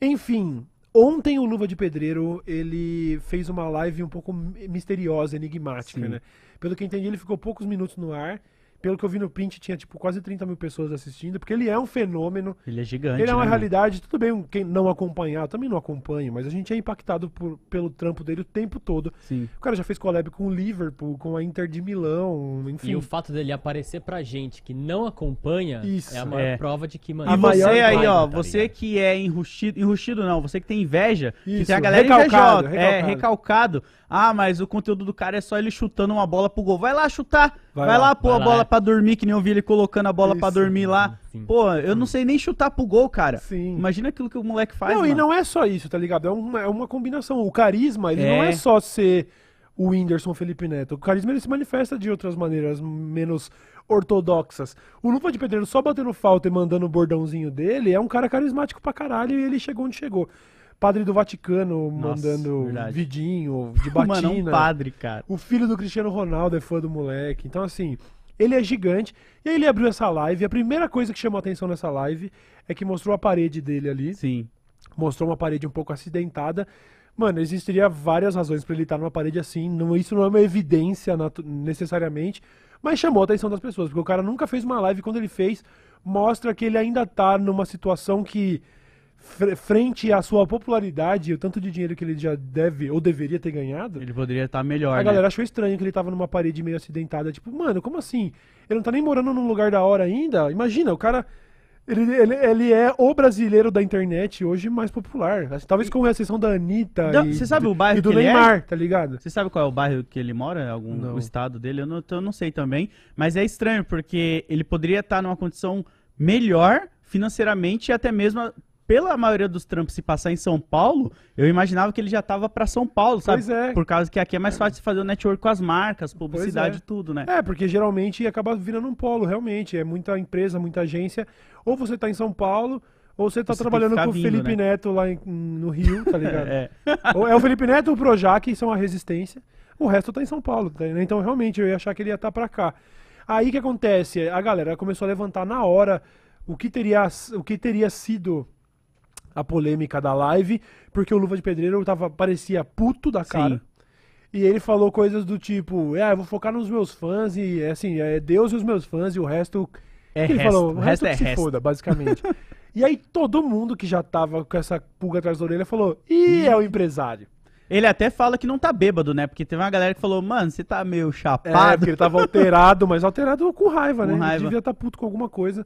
Enfim, ontem o Luva de Pedreiro, ele fez uma live um pouco misteriosa, enigmática, Sim. né? Pelo que eu entendi, ele ficou poucos minutos no ar. Pelo que eu vi no print, tinha tipo quase 30 mil pessoas assistindo, porque ele é um fenômeno. Ele é gigante. Ele é uma né, mano? realidade, tudo bem quem não acompanhar, eu também não acompanho, mas a gente é impactado por- pelo trampo dele o tempo todo. Sim. O cara já fez collab com o Liverpool, com a Inter de Milão, enfim. E o fato dele aparecer pra gente que não acompanha Isso. é a maior É. prova de que, mano. E você aí, ó, tá você ligado? que é enrustido, enrustido não, você que tem inveja, que Isso, tem a galera recalcado, invejosa, é, recalcado. recalcado. Ah, mas o conteúdo do cara é só ele chutando uma bola pro gol. Vai lá chutar, vai, Vai lá, lá. pôr a bola é. pra dormir, que nem eu vi ele colocando a bola pra Isso. dormir lá. Sim. Pô, eu não sei nem chutar pro gol, cara. Sim. Imagina aquilo que o moleque faz, não, e mano. não é só isso, tá ligado? É uma, é uma combinação. O carisma, ele não É. é só ser o Whindersson Felipe Neto. O carisma, ele se manifesta de outras maneiras menos ortodoxas. O Luva de Pedreiro só batendo falta e mandando o bordãozinho dele é um cara carismático pra caralho e ele chegou onde chegou. Padre do Vaticano Nossa, mandando verdade. vidinho de batina. Mano, é um padre, cara. O filho do Cristiano Ronaldo é fã do moleque. Então, assim, ele é gigante. E aí ele abriu essa live. E a primeira coisa que chamou a atenção nessa live é que mostrou a parede dele ali. Sim. Mostrou uma parede um pouco acidentada. Mano, existiria várias razões pra ele estar numa parede assim. Não, isso não é uma evidência necessariamente. Mas chamou a atenção das pessoas. Porque o cara nunca fez uma live. e Quando ele fez, mostra que ele ainda tá numa situação que. Fre- Frente à sua popularidade e o tanto de dinheiro que ele já deve ou deveria ter ganhado, Ele poderia estar melhor, a né? galera achou estranho que ele tava numa parede meio acidentada. Tipo, mano, como assim? Ele não tá nem morando num lugar da hora ainda? Imagina, o cara. Ele, ele, ele é o brasileiro da internet hoje mais popular. Assim, Talvez com exceção da Anitta. Não, e, você sabe o bairro e do que é? Neymar, tá ligado? Você sabe qual é o bairro que ele mora? Algum Não. o estado dele? Eu não, eu não sei também. Mas é estranho, porque ele poderia estar numa condição melhor financeiramente e até mesmo pela maioria dos trampos se passar em São Paulo, eu imaginava que ele já tava pra São Paulo, sabe? Pois é. Por causa que aqui é mais fácil de fazer o network com as marcas, publicidade é. tudo, né? É, porque geralmente acaba virando um polo, realmente. É muita empresa, muita agência. Ou você tá em São Paulo, ou você tá Você trabalhando com o vindo, Felipe né? Neto lá em- no Rio, tá ligado? É. Ou é o Felipe Neto e o Projac, que são a resistência. O resto tá em São Paulo. tá, né? Então, realmente, eu ia achar que ele ia estar pra cá. Aí o que acontece? A galera começou a levantar na hora o que teria, o que teria sido a polêmica da live, porque o Luva de Pedreiro tava, parecia puto da cara. Sim. E ele falou coisas do tipo, é, eu vou focar nos meus fãs e, é assim, é Deus e os meus fãs e o resto... É ele resto, falou, o resto resto, é que se resto." foda, basicamente. e aí todo mundo que já tava com essa pulga atrás da orelha falou, ih, é o empresário. Ele até fala que não tá bêbado, né? Porque teve uma galera que falou, mano, você tá meio É, chapado. porque ele tava alterado, mas alterado com raiva, Com né? raiva. Ele devia estar puto com alguma coisa.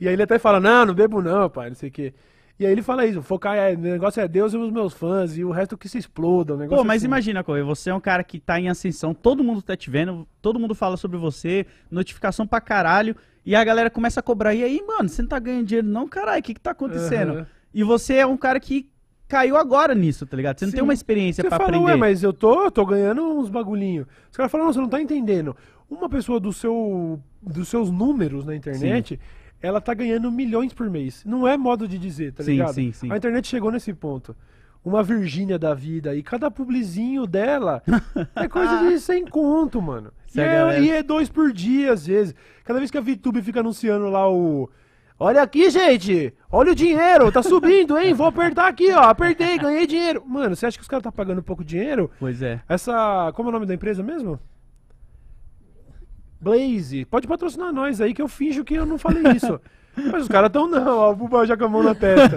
E aí ele até fala, não, não bebo não, pai, não sei o quê. E aí ele fala isso, focar, é, o negócio é Deus e os meus fãs, e o resto que se exploda, o negócio Pô, mas assim. imagina, Correia, você é um cara que tá em ascensão, todo mundo tá te vendo, todo mundo fala sobre você, notificação pra caralho, e a galera começa a cobrar. E aí, mano, você não tá ganhando dinheiro não, caralho, o que que tá acontecendo? Aham. E você é um cara que caiu agora nisso, tá ligado? Você não Sim. tem uma experiência Você pra fala, aprender. ué, mas eu tô, eu tô ganhando uns bagulhinhos. Os caras falam, não, você não tá entendendo. Uma pessoa do seu, dos seus números na internet, ela tá ganhando milhões por mês. Não é modo de dizer, tá Sim, ligado? sim, sim. A internet chegou nesse ponto. uma Virgínia da vida. E cada publizinho dela é coisa de sem conto, mano. E Se a é, galera- e é dois por dia, às vezes. Cada vez que a VTube fica anunciando lá o. Olha aqui, gente! Olha o dinheiro, tá subindo, hein? Vou apertar aqui, ó. Apertei, ganhei dinheiro. Mano, você acha que os caras tá pagando pouco dinheiro? Pois é. Essa. Como é o nome da empresa mesmo? Blaze. Pode patrocinar nós aí que eu finjo que eu não falei isso. Mas os caras tão não, ó, o Buba já com a mão na testa.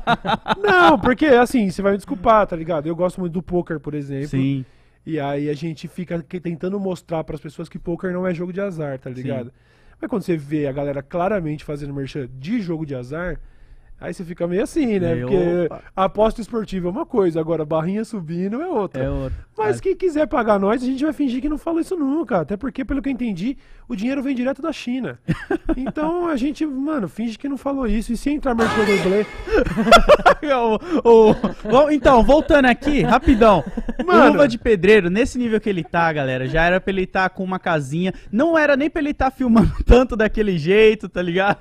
não, porque assim, você vai me desculpar, tá ligado? Eu gosto muito do poker, por exemplo. Sim. E aí a gente fica tentando mostrar pras pessoas que poker não é jogo de azar, tá ligado? Mas quando você vê a galera claramente fazendo merchan de jogo de azar, aí você fica meio assim, né? Meio, Porque opa. aposta esportiva é uma coisa, agora barrinha subindo é outra. É outro. Mas quem quiser pagar nós, a gente vai fingir que não falou isso nunca. Até porque, pelo que eu entendi, o dinheiro vem direto da China. Então a gente, mano, finge que não falou isso. E se entrar do Blé, O- o- Bom, então, voltando aqui, rapidão. Mano. Luva de Pedreiro, nesse nível que ele tá, galera, já era pra ele estar com uma casinha. Não era nem pra ele estar filmando tanto daquele jeito, tá ligado?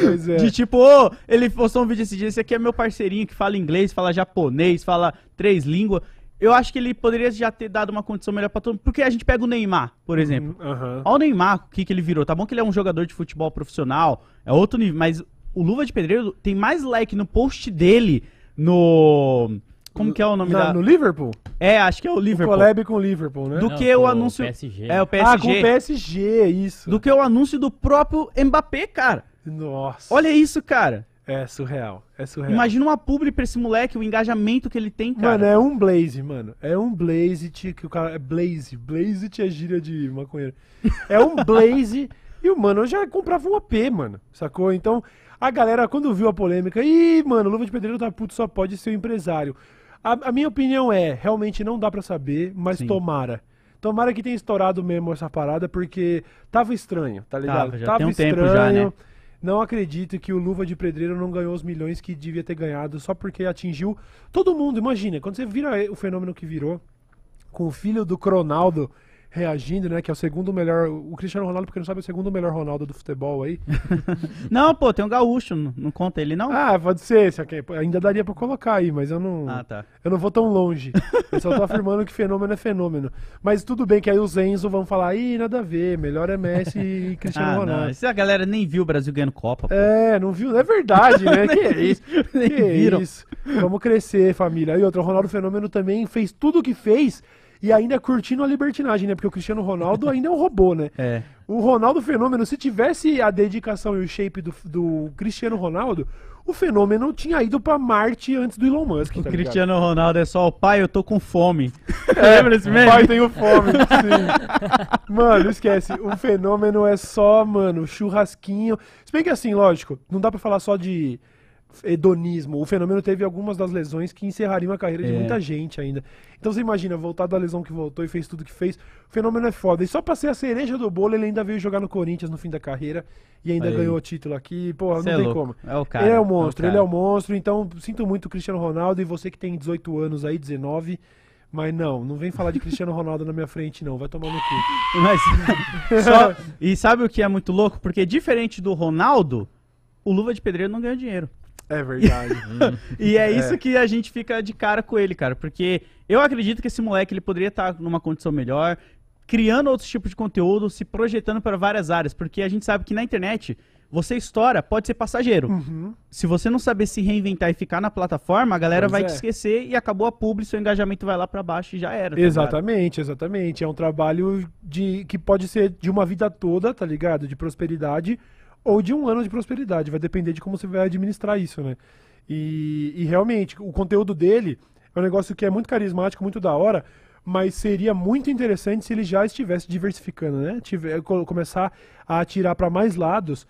Pois é. De tipo, ô, ele postou um vídeo esse dia, esse aqui é meu parceirinho que fala inglês, fala japonês, fala três línguas. Eu acho que ele poderia já ter dado uma condição melhor pra todo mundo. Porque a gente pega o Neymar, por exemplo. Aham. Olha o Neymar, o que, que ele virou. Tá bom que ele é um jogador de futebol profissional, é outro nível, mas o Luva de Pedreiro tem mais like no post dele no. Como que é o nome Na- da. No Liverpool? É, acho que é o O Liverpool. collab com o Liverpool, né? Do Não, que o anúncio- PSG. É o Ah, com o PSG. PSG, isso. Do que o anúncio do próprio Mbappé, cara. Nossa. Olha isso, cara. É surreal. É surreal. Imagina uma publi pra esse moleque, o engajamento que ele tem, cara. Mano, é um Blaze, mano. É um Blaze que o cara. É Blaze. Blaze é gíria de maconheiro. É um Blaze e o mano já comprava um AP, mano. Sacou? Então, a galera, quando viu a polêmica, ih, mano, Luva de Pedreiro tá puto, só pode ser o empresário. A, a minha opinião é, realmente não dá pra saber, mas Sim. tomara. Tomara que tenha estourado mesmo essa parada, porque tava estranho, tá ligado? Tava, já tem um tempo já, né? Não acredito que o Luva de Pedreiro não ganhou os milhões que devia ter ganhado só porque atingiu todo mundo. Imagina, quando você vira o fenômeno que virou, com o filho do Cronaldo reagindo, né? Que é o segundo melhor. O Cristiano Ronaldo, porque não sabe, é o segundo melhor Ronaldo do futebol aí. Não, pô, tem um gaúcho, não, não conta ele, não? Ah, pode ser, só que ainda daria pra colocar aí, mas eu não. Ah, tá. Eu não vou tão longe. Eu só tô afirmando que fenômeno é fenômeno. Mas tudo bem que aí os Enzo vão falar, ih, nada a ver, melhor é Messi e Cristiano Ah, Ronaldo. não. Isso a galera nem viu o Brasil ganhando Copa, pô. É, não viu? É verdade, né? que é isso? Que viram. isso? Vamos crescer, família. E outra, o Ronaldo Fenômeno também fez tudo o que fez e ainda curtindo a libertinagem, né? Porque o Cristiano Ronaldo ainda é um robô, né? É. O Ronaldo Fenômeno, se tivesse a dedicação e o shape do, do Cristiano Ronaldo, o Fenômeno tinha ido pra Marte antes do Elon Musk. O tá? Cristiano Ronaldo é só o pai, eu tô com fome. É, Lembra desse meme? Pai, tenho fome, sim. Mano, esquece. O fenômeno é só, mano, churrasquinho. Se bem que assim, lógico, não dá pra falar só de hedonismo. O fenômeno teve algumas das lesões que encerrariam a carreira de É. muita gente ainda. Então você imagina, voltar da lesão que voltou e fez tudo que fez. O fenômeno é foda. E só pra ser a cereja do bolo, ele ainda veio jogar no Corinthians no fim da carreira e ainda Aí. ganhou o título aqui. Porra, Cê não é tem louco. como. É o cara. ele é o monstro, ele é o monstro. Então, sinto muito o Cristiano Ronaldo e você que tem 18 anos aí, 19. Mas não, não vem falar de Cristiano Ronaldo na minha frente, não. Vai tomar no cu. Mas, só- e sabe o que é muito louco? Porque diferente do Ronaldo, o Luva de Pedreiro não ganha dinheiro. É verdade. E é isso que a gente fica de cara com ele, cara. Porque eu acredito que esse moleque ele poderia estar numa condição melhor, criando outros tipos de conteúdo, se projetando para várias áreas. Porque a gente sabe que na internet, você estoura, pode ser passageiro. Uhum. Se você não saber se reinventar e ficar na plataforma, a galera Pois vai é. te esquecer e acabou a publi, seu engajamento vai lá pra baixo e já era. tá ligado? Exatamente, exatamente. É um trabalho de que pode ser de uma vida toda, tá ligado? De prosperidade ou de um ano de prosperidade. Vai depender de como você vai administrar isso, né? E, e realmente, o conteúdo dele é um negócio que é muito carismático, muito da hora, mas seria muito interessante se ele já estivesse diversificando, né? Tiver, co- começar a atirar para mais lados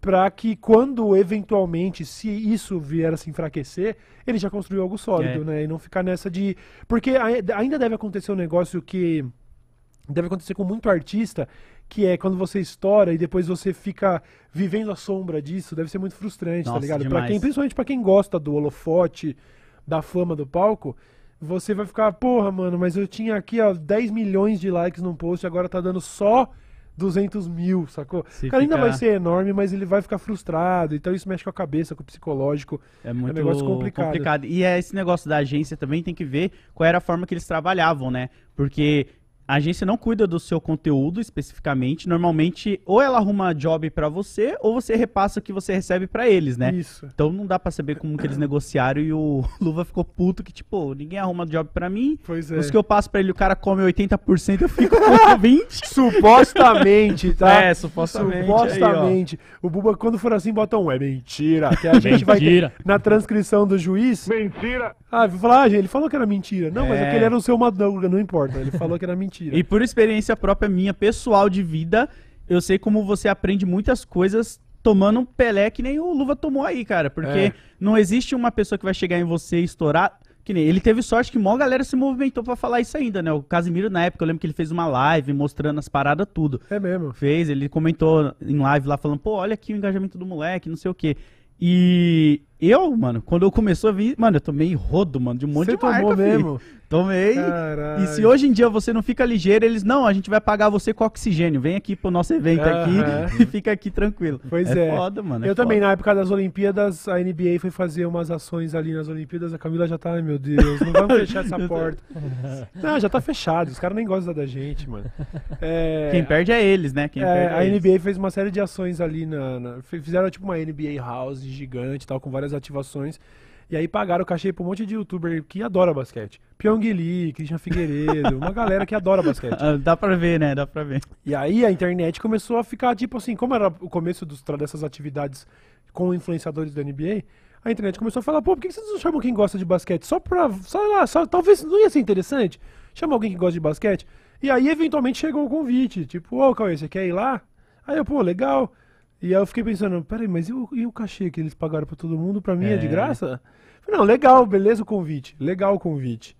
para que quando eventualmente, se isso vier a se enfraquecer, ele já construiu algo sólido, É. né? E não ficar nessa de. Porque ai- ainda deve acontecer um negócio que deve acontecer com muito artista, que é quando você estoura e depois você fica vivendo a sombra disso, deve ser muito frustrante, tá Nossa, ligado? Pra demais. quem, principalmente pra quem gosta do holofote, da fama do palco, você vai ficar, porra, mano, mas eu tinha aqui, ó, 10 milhões de likes num post, agora tá dando só 200 mil, sacou? Se o cara ainda ficar- vai ser enorme, mas ele vai ficar frustrado. Então isso mexe com a cabeça, com o psicológico. É muito negócio complicado. complicado. E é esse negócio da agência também tem que ver qual era a forma que eles trabalhavam, né? Porque a agência não cuida do seu conteúdo especificamente. Normalmente, ou ela arruma job pra você, ou você repassa o que você recebe pra eles, né? Isso. Então não dá pra saber como que eles negociaram e o Luva ficou puto que, tipo, ninguém arruma job pra mim. Pois é. Os que eu passo pra ele, o cara come 80%, eu fico com 20%. Supostamente, tá? É, supostamente. Supostamente. o Buba, quando for assim, bota um. É mentira. Que a gente vai ter Mentira. na transcrição do juiz. Mentira. Ah, vou falar, ah, gente, ele falou que era mentira. Não, mas É. é que ele era o seu Madruga, não importa. Ele falou que era mentira. E por experiência própria minha, pessoal de vida, eu sei como você aprende muitas coisas tomando um Pelé que nem o Luva tomou aí, cara. Porque É. não existe uma pessoa que vai chegar em você e estourar. Que nem ele teve sorte que mó galera se movimentou pra falar isso ainda, né? O Casimiro, na época, eu lembro que ele fez uma live mostrando as paradas tudo. É mesmo. Fez, ele comentou em live lá falando, pô, olha aqui o engajamento do moleque, não sei o quê. E eu, mano, quando eu começou a vir, mano, eu tomei rodo, mano, de um monte Você de marca, tomou filho. mesmo? Tomei. Caralho. E se hoje em dia você não fica ligeiro, eles, não, a gente vai pagar você com oxigênio. Vem aqui pro nosso evento Aham. aqui e fica aqui tranquilo. Pois é. foda, mano. é eu também, foda. na época das Olimpíadas, a NBA foi fazer umas ações ali nas Olimpíadas. A Camila já tá, ai meu Deus, não vamos fechar essa porta. Não, já tá fechado. Os caras nem gostam da gente, mano. É, Quem perde é eles, né? Quem é, perde é a eles. NBA fez uma série de ações ali na, na- Fizeram tipo uma NBA House gigante e tal, com várias ativações. E aí pagaram o cachê pra um monte de youtuber que adora basquete. Pyong Lee, Christian Figueiredo, uma galera que adora basquete. Ah, Dá pra ver, né? Dá pra ver. E aí a internet começou a ficar tipo assim, como era o começo dos, dessas atividades com influenciadores da NBA, a internet começou a falar, pô, por que vocês não chamam quem gosta de basquete? Só pra, sei lá, só, talvez não ia ser interessante? Chama alguém que gosta de basquete? E aí eventualmente chegou o convite, tipo, ô Cauê, você quer ir lá? Aí eu, pô, legal. E aí eu fiquei pensando, peraí, mas e o, e o cachê que eles pagaram pra todo mundo, pra mim é, de É. graça? Falei, não, legal, beleza o convite, legal o convite.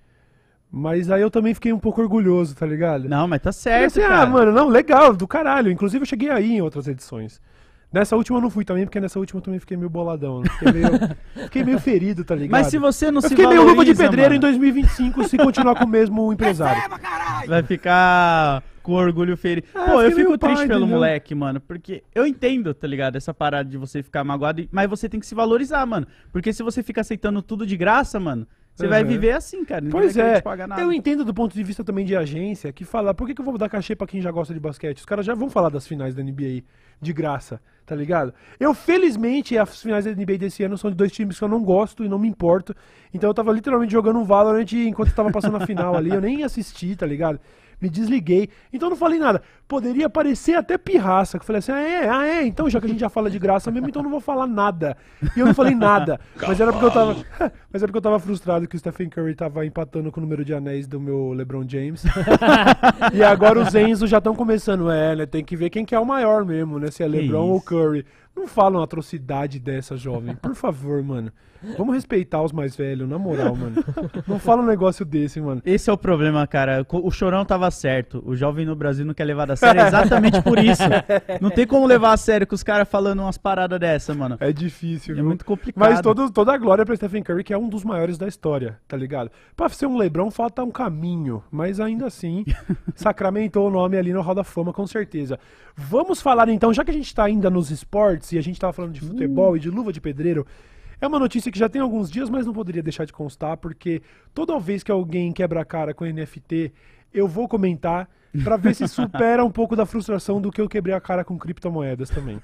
Mas aí eu também fiquei um pouco orgulhoso, tá ligado? Não, mas tá Falei certo, assim, cara. ah, mano, não, legal, do caralho. Inclusive eu cheguei aí em outras edições. Nessa última eu não fui também, porque nessa última eu também fiquei meio boladão. né? Fiquei meio, fiquei meio ferido, tá ligado? Mas se você não eu se fiquei meio luva de valoriza, pedreiro em mano, 2025 se continuar com o mesmo empresário. Vai ficar com orgulho ferido. Ah, Pô, eu fico triste pai, pelo entendeu? moleque, mano. Porque eu entendo, tá ligado? Essa parada de você ficar magoado. Mas você tem que se valorizar, mano. Porque se você fica aceitando tudo de graça, mano, você vai Uhum. viver assim, cara. Ninguém Pois vai é, eu entendo do ponto de vista também de agência que fala, por que, que eu vou dar cachê pra quem já gosta de basquete? Os caras já vão falar das finais da NBA de graça, tá ligado? Eu, felizmente, as finais da NBA desse ano são de dois times que eu não gosto e não me importo. Então eu tava literalmente jogando um Valorant enquanto tava passando a final ali, eu nem assisti, tá ligado? Me desliguei, então não falei nada. Poderia parecer até pirraça, que eu falei assim, ah é, ah é, então já que a gente já fala de graça mesmo, então não vou falar nada. E eu não falei nada, mas era porque eu tava, mas era porque eu tava frustrado que o Stephen Curry tava empatando com o número de anéis do meu LeBron James. e agora os Enzo já estão começando, é, né, tem que ver quem que é o maior mesmo, né, se é LeBron ou. Curry. Não fala uma atrocidade dessa, jovem, por favor, mano. Vamos respeitar os mais velhos, na moral, mano. Não fala um negócio desse, mano. Esse é o problema, cara. O chorão tava certo. O jovem no Brasil não quer levar a sério exatamente por isso. Não tem como levar a sério com os caras falando umas paradas dessa, mano. É difícil, É viu? muito complicado. Mas todo, toda a glória pra Stephen Curry, que é um dos maiores da história, tá ligado? Pra ser um Lebron falta um caminho, mas ainda assim, sacramentou o nome ali no Hall da Fama, com certeza. Vamos falar então, já que a gente tá ainda nos esportes e a gente tava falando de futebol e de luva de pedreiro, é uma notícia que já tem alguns dias, mas não poderia deixar de constar, porque toda vez que alguém quebra a cara com NFT, eu vou comentar pra ver se supera um pouco da frustração do que eu quebrei a cara com criptomoedas também.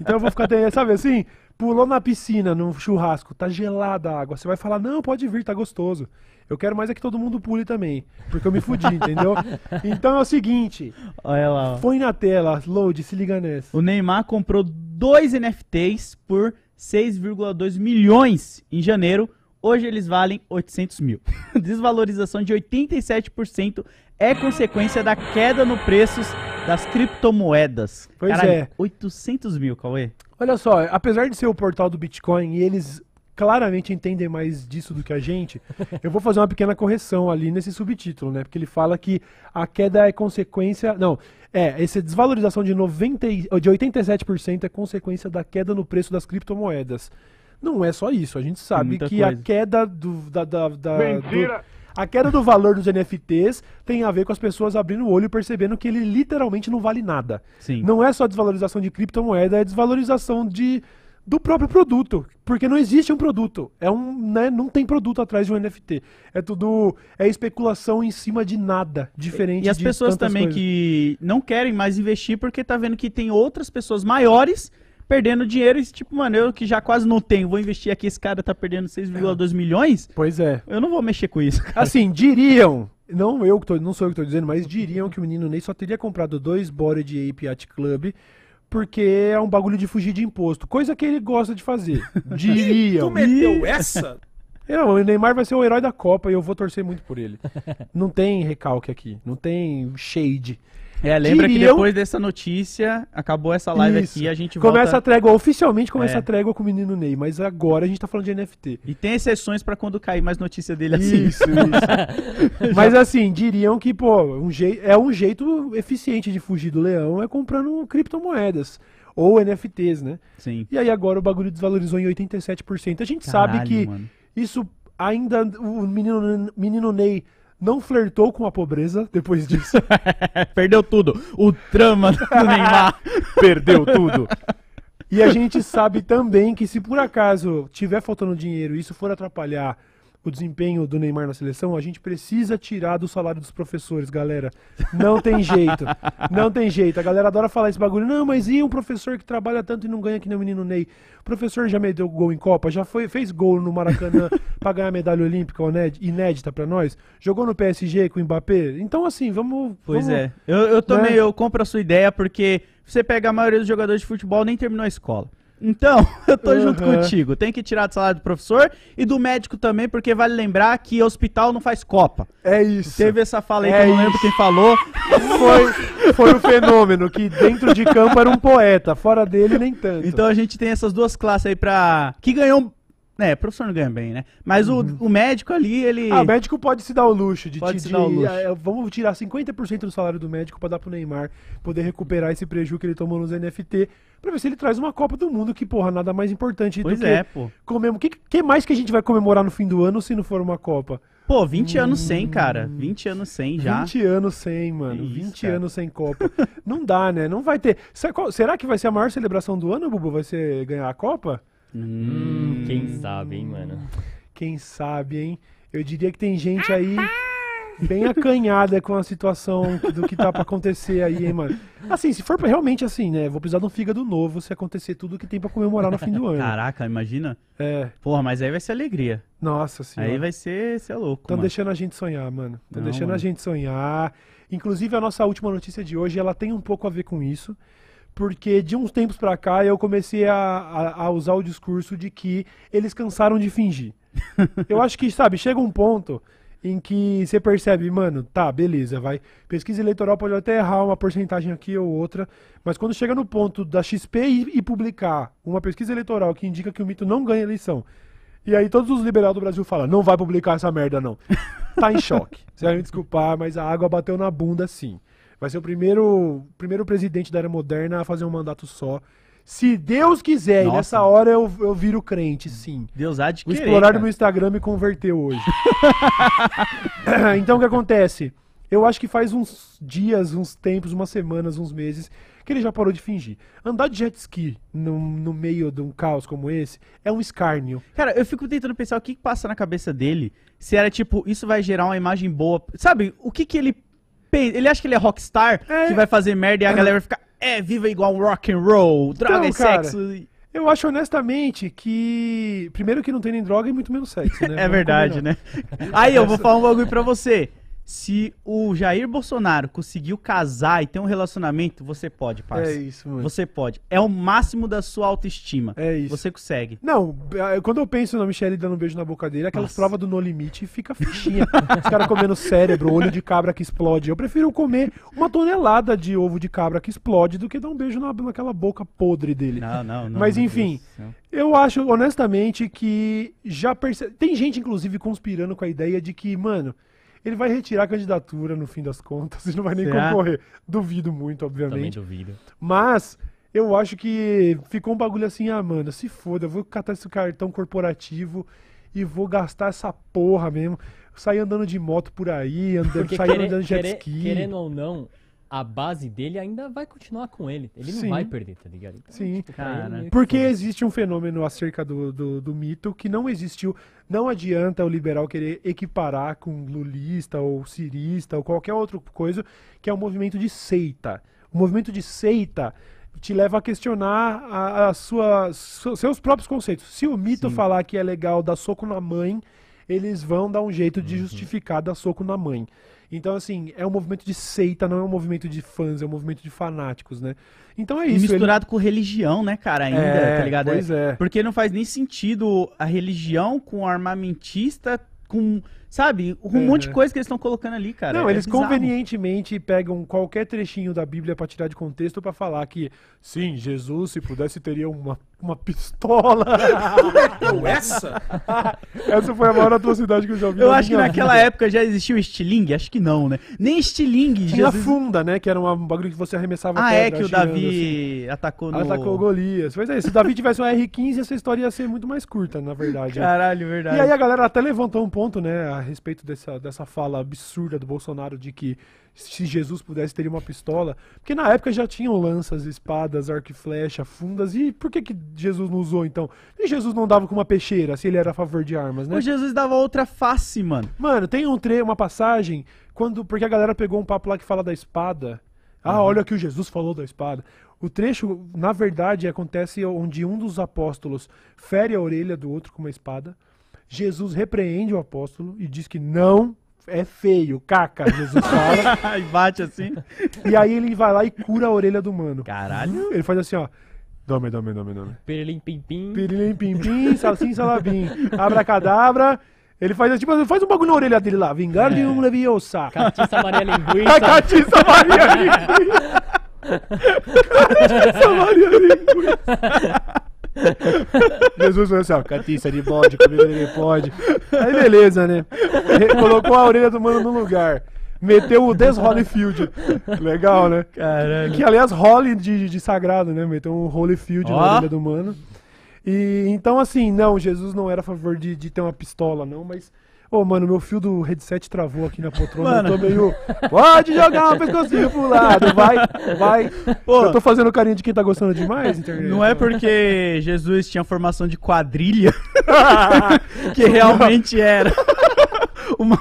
Então eu vou ficar, até- sabe assim, pulou na piscina, no churrasco, tá gelada a água, você vai falar, não, pode vir, tá gostoso. Eu quero mais é que todo mundo pule também, porque eu me fudi, entendeu? Então é o seguinte, Olha lá, ó. põe na tela, load, se liga nessa. O Neymar comprou dois NFTs por 6,2 milhões em janeiro. Hoje eles valem 800 mil. Desvalorização de 87% é consequência da queda no preços das criptomoedas. Pois é. 800 mil, Cauê. Olha só, apesar de ser o portal do Bitcoin e eles claramente entendem mais disso do que a gente, eu vou fazer uma pequena correção ali nesse subtítulo, né? Porque ele fala que a queda é consequência. Não, é, essa desvalorização de, 90, e- de 87% é consequência da queda no preço das criptomoedas. Não é só isso, a gente sabe muita que a coisa. queda do, da, da- da- do- A queda do valor dos NFTs tem a ver com as pessoas abrindo o olho e percebendo que ele literalmente não vale nada. Sim. Não é só desvalorização de criptomoeda, é desvalorização de, do próprio produto. Porque não existe um produto. É um, né, não tem produto atrás de um NFT. É tudo. É especulação em cima de nada. Diferente E as pessoas também coisas. que não querem mais investir porque tá vendo que tem outras pessoas maiores perdendo dinheiro e tipo, mano, eu que já quase não tenho, vou investir aqui, esse cara tá perdendo 6,2 milhões, Pois é. eu não vou mexer com isso, cara. Assim, diriam. Não eu que tô, não sou eu que tô dizendo, mas diriam que o menino Ney só teria comprado dois body de Ape Yacht Club porque é um bagulho de fugir de imposto. Coisa que ele gosta de fazer. Diriam. Tu meteu essa? Não, o Neymar vai ser o herói da Copa e eu vou torcer muito por ele. Não tem recalque aqui, não tem shade. É, lembra que depois dessa notícia, acabou essa live Isso. aqui, a gente Começa a volta... trégua, oficialmente começa É. a trégua com o menino Ney, mas agora a gente tá falando de NFT. E tem exceções pra quando cair mais notícia dele assim. Isso, isso. Mas assim, diriam que, pô, um é um jeito eficiente de fugir do leão é comprando criptomoedas. Ou NFTs, né? Sim. E aí agora o bagulho desvalorizou em 87%. A gente sabe Caralho, que mano. isso ainda. O menino, menino Ney não flertou com a pobreza depois disso. Perdeu tudo. O trama do Neymar. Perdeu tudo. E a gente sabe também que se por acaso tiver faltando dinheiro e isso for atrapalhar o desempenho do Neymar na seleção, a gente precisa tirar do salário dos professores, galera. Não tem jeito. Não tem jeito. A galera adora falar esse bagulho. Não, mas e um professor que trabalha tanto e não ganha que nem o menino Ney? O professor já meteu gol em Copa, já foi, fez gol no Maracanã pra ganhar medalha olímpica inéd- inédita pra nós? Jogou no PSG com o Mbappé? Então, assim, vamos. Pois vamos- é. Eu, eu também, né? eu compro a sua ideia porque você pega a maioria dos jogadores de futebol nem terminou a escola. Então, eu tô junto Aham. contigo. Tem que tirar do salário do professor e do médico também, porque vale lembrar que hospital não faz copa. É isso. Teve essa fala aí É que eu não lembro isso. quem falou. foi, foi um fenômeno que dentro de campo era um poeta, fora dele nem tanto. Então a gente tem essas duas classes aí pra. Que ganhou. É, professor não ganha bem, né? Mas o, o médico ali, ele. ah, o médico pode se dar o luxo de, Pode te- se de- dar o luxo. ah, vamos tirar 50% do salário do médico pra dar pro Neymar poder recuperar esse prejuízo que ele tomou nos NFT, pra ver se ele traz uma Copa do Mundo que, porra, nada mais importante Pois do é, que pô. comemo- que, que mais que a gente vai comemorar no fim do ano se não for uma Copa? Pô, 20 anos sem, cara. 20 anos sem já. 20 anos sem, mano. Isso, 20 cara. anos sem Copa. não dá, né? Não vai ter. Será que vai ser a maior celebração do ano, Bubu? Vai ser ganhar a Copa? Hum, quem sabe, hein, mano. Quem sabe, hein? Eu diria que tem gente aí bem acanhada com a situação do que tá pra acontecer aí, hein, mano. Assim, se for pra- realmente assim, né? Vou precisar de um fígado novo se acontecer tudo que tem pra comemorar no fim do ano. Caraca, imagina. É, Porra, mas aí vai ser alegria. nossa senhora. Aí vai ser, ser louco. Estão mano. deixando a gente sonhar, mano. Estão Não, deixando a mano. gente sonhar. Inclusive, a nossa última notícia de hoje, ela tem um pouco a ver com isso. Porque de uns tempos pra cá eu comecei a, a- a usar o discurso de que eles cansaram de fingir. eu acho que, sabe, chega um ponto em que você percebe, mano, tá, beleza, vai. Pesquisa eleitoral pode até errar uma porcentagem aqui ou outra, mas quando chega no ponto da XP e, e publicar uma pesquisa eleitoral que indica que o mito não ganha eleição, e aí todos os liberais do Brasil falam, não vai publicar essa merda não. Tá em choque. Você vai me desculpar, mas a água bateu na bunda sim. Vai ser o primeiro, primeiro presidente da era moderna a fazer um mandato só. Se Deus quiser, e Nossa. nessa hora eu, eu viro crente, sim. Deus há de O querer, explorar cara. do meu Instagram me converteu hoje. então o que acontece? Eu acho que faz uns dias, uns tempos, umas semanas, uns meses, que ele já parou de fingir. Andar de jet ski no, no meio de um caos como esse é um escárnio. Cara, eu fico tentando pensar o que, que passa na cabeça dele. Se era tipo, isso vai gerar uma imagem boa. Sabe, o que que ele pensa? Ele acha que ele é rockstar, É. que vai fazer merda e a galera vai ficar, é, viva igual um rock and roll, droga Então, e cara, sexo. Eu acho honestamente que. Primeiro que não tem nem droga e muito menos sexo, né? É Vamos verdade, combinar. né? Aí eu vou falar um bagulho pra você. Se o Jair Bolsonaro conseguiu casar e ter um relacionamento, você pode, parça. É isso, mano. Você pode. É o máximo da sua autoestima. É isso. Você consegue. Não, eh, quando eu penso na Michelle dando um beijo na boca dele, aquelas Nossa. provas do No Limite fica fichinha. Os caras comendo cérebro, olho de cabra que explode. Eu prefiro comer uma tonelada de ovo de cabra que explode do que dar um beijo na, naquela boca podre dele. Não, não, não. Mas enfim. Eu acho, honestamente, que já percebe. Tem gente, inclusive, conspirando com a ideia de que, mano, ele vai retirar a candidatura no fim das contas e não vai nem Será? concorrer. Duvido muito, Também obviamente. duvido. Mas eu acho que ficou um bagulho assim, ah, mano, se foda, eu vou catar esse cartão corporativo e vou gastar essa porra mesmo. sair andando de moto por aí, andando, sair andando de jet ski. querendo ou não, a base dele ainda vai continuar com ele. Ele não Sim. vai perder, tá ligado? Então, Sim. tipo, ele Cara, que Porque foda-se. existe um fenômeno acerca do, do, do mito que não existiu. Não adianta o liberal querer equiparar com lulista ou cirista ou qualquer outra coisa, que é um movimento de seita. O movimento de seita te leva a questionar a, a sua, su- seus próprios conceitos. Se o mito Sim. falar que é legal dar soco na mãe, eles vão dar um jeito de justificar dar soco na mãe. Então, assim, é um movimento de seita, não é um movimento de fãs, é um movimento de fanáticos, né? Então é E isso. ele- misturado com religião, né, cara, ainda, É, tá ligado? Pois é. Porque não faz nem sentido a religião com armamentista, com, sabe, um Uhum. monte de coisa que eles estão colocando ali, cara. não, É eles bizarro. convenientemente pegam qualquer trechinho da Bíblia pra tirar de contexto pra falar que, sim, Jesus, se pudesse, teria uma, uma pistola. Ou essa? Essa foi a maior atrocidade que eu já ouvi. Eu na acho que naquela vida. época já existia o estilingue, acho que não, né? Nem estilingue, Tinha a Jesus... funda, né? Que era um bagulho que você arremessava Ah, é pedra que o girando, Davi atacou no... assim. Atacou o Golias. Pois é, se o Davi tivesse um R15, essa história ia ser muito mais curta, na verdade. né? Caralho, verdade. E aí a galera até levantou um ponto, né, a respeito dessa, dessa fala absurda do Bolsonaro de que se Jesus pudesse teria uma pistola, porque na época já tinham lanças, espadas, arco e flecha, fundas, e por que que Jesus não usou então? E Jesus não dava com uma peixeira, se ele era a favor de armas, né? O Jesus dava outra face, mano. Mano, tem um tre uma passagem, quando porque a galera pegou um papo lá que fala da espada. Ah, olha o que o Jesus falou da espada. O trecho, na verdade, acontece onde um dos apóstolos fere a orelha do outro com uma espada. Jesus repreende o apóstolo e diz que não é feio, caca, Jesus fala. e bate assim. e aí ele vai lá e cura a orelha do mano. Caralho. Ele faz assim, ó. Dome, dome, dome, dome. Perelim pim pim. Pirilim, pim, pim, salsim, salabim. Abracadabra. Ele faz, tipo, faz um bagulho na orelha dele lá. Vingar de um leviosa. Catiça Maria Linguiça. Catiça Maria Linguiça. Catiça Maria Linguiça. Jesus falou assim, ó, catiça de bode, comida de bode. Aí beleza, né? Colocou a orelha do mano no lugar. Meteu o Des Holyfield. Legal, né? Caralho. Que aliás, Holly de, de sagrado, né? Meteu um Holyfield Ó. na orelha do mano. E então, assim, não, Jesus não era a favor de, de ter uma pistola, não, mas. Ô, mano, meu fio do headset travou aqui na poltrona. Mano. Eu tô meio. Pode jogar um pescocinho pro lado, vai, vai. Pô. eu tô fazendo carinho de quem tá gostando demais, internet. Não é porque Jesus tinha formação de quadrilha que realmente era. Uma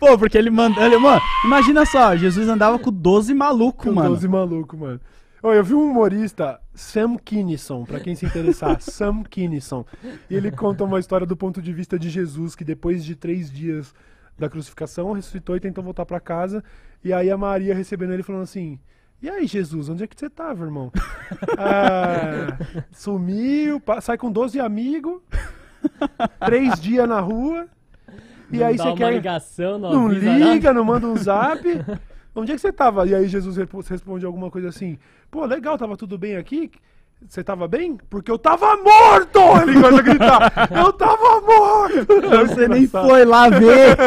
Pô, porque ele manda. Ele, mano, imagina só, Jesus andava com 12 malucos, mano. 12 maluco, mano. Ô, eu vi um humorista, Sam Kinison, pra quem se interessar, Sam Kinison. E ele conta uma história do ponto de vista de Jesus, que depois de três dias da crucificação, ressuscitou e tentou voltar pra casa. E aí a Maria recebendo ele falando assim. E aí, Jesus, onde é que você tava, irmão? Ah, sumiu, sai com 12 amigos, três dias na rua, e Não aí você quer. ligação, não, Não avisa liga, nada. não manda um zap. Onde é que você tava? E aí Jesus responde alguma coisa assim: Pô, legal, tava tudo bem aqui? Você tava bem? Porque eu tava morto! Ele começa a gritar: Eu tava morto! Você nem foi lá ver.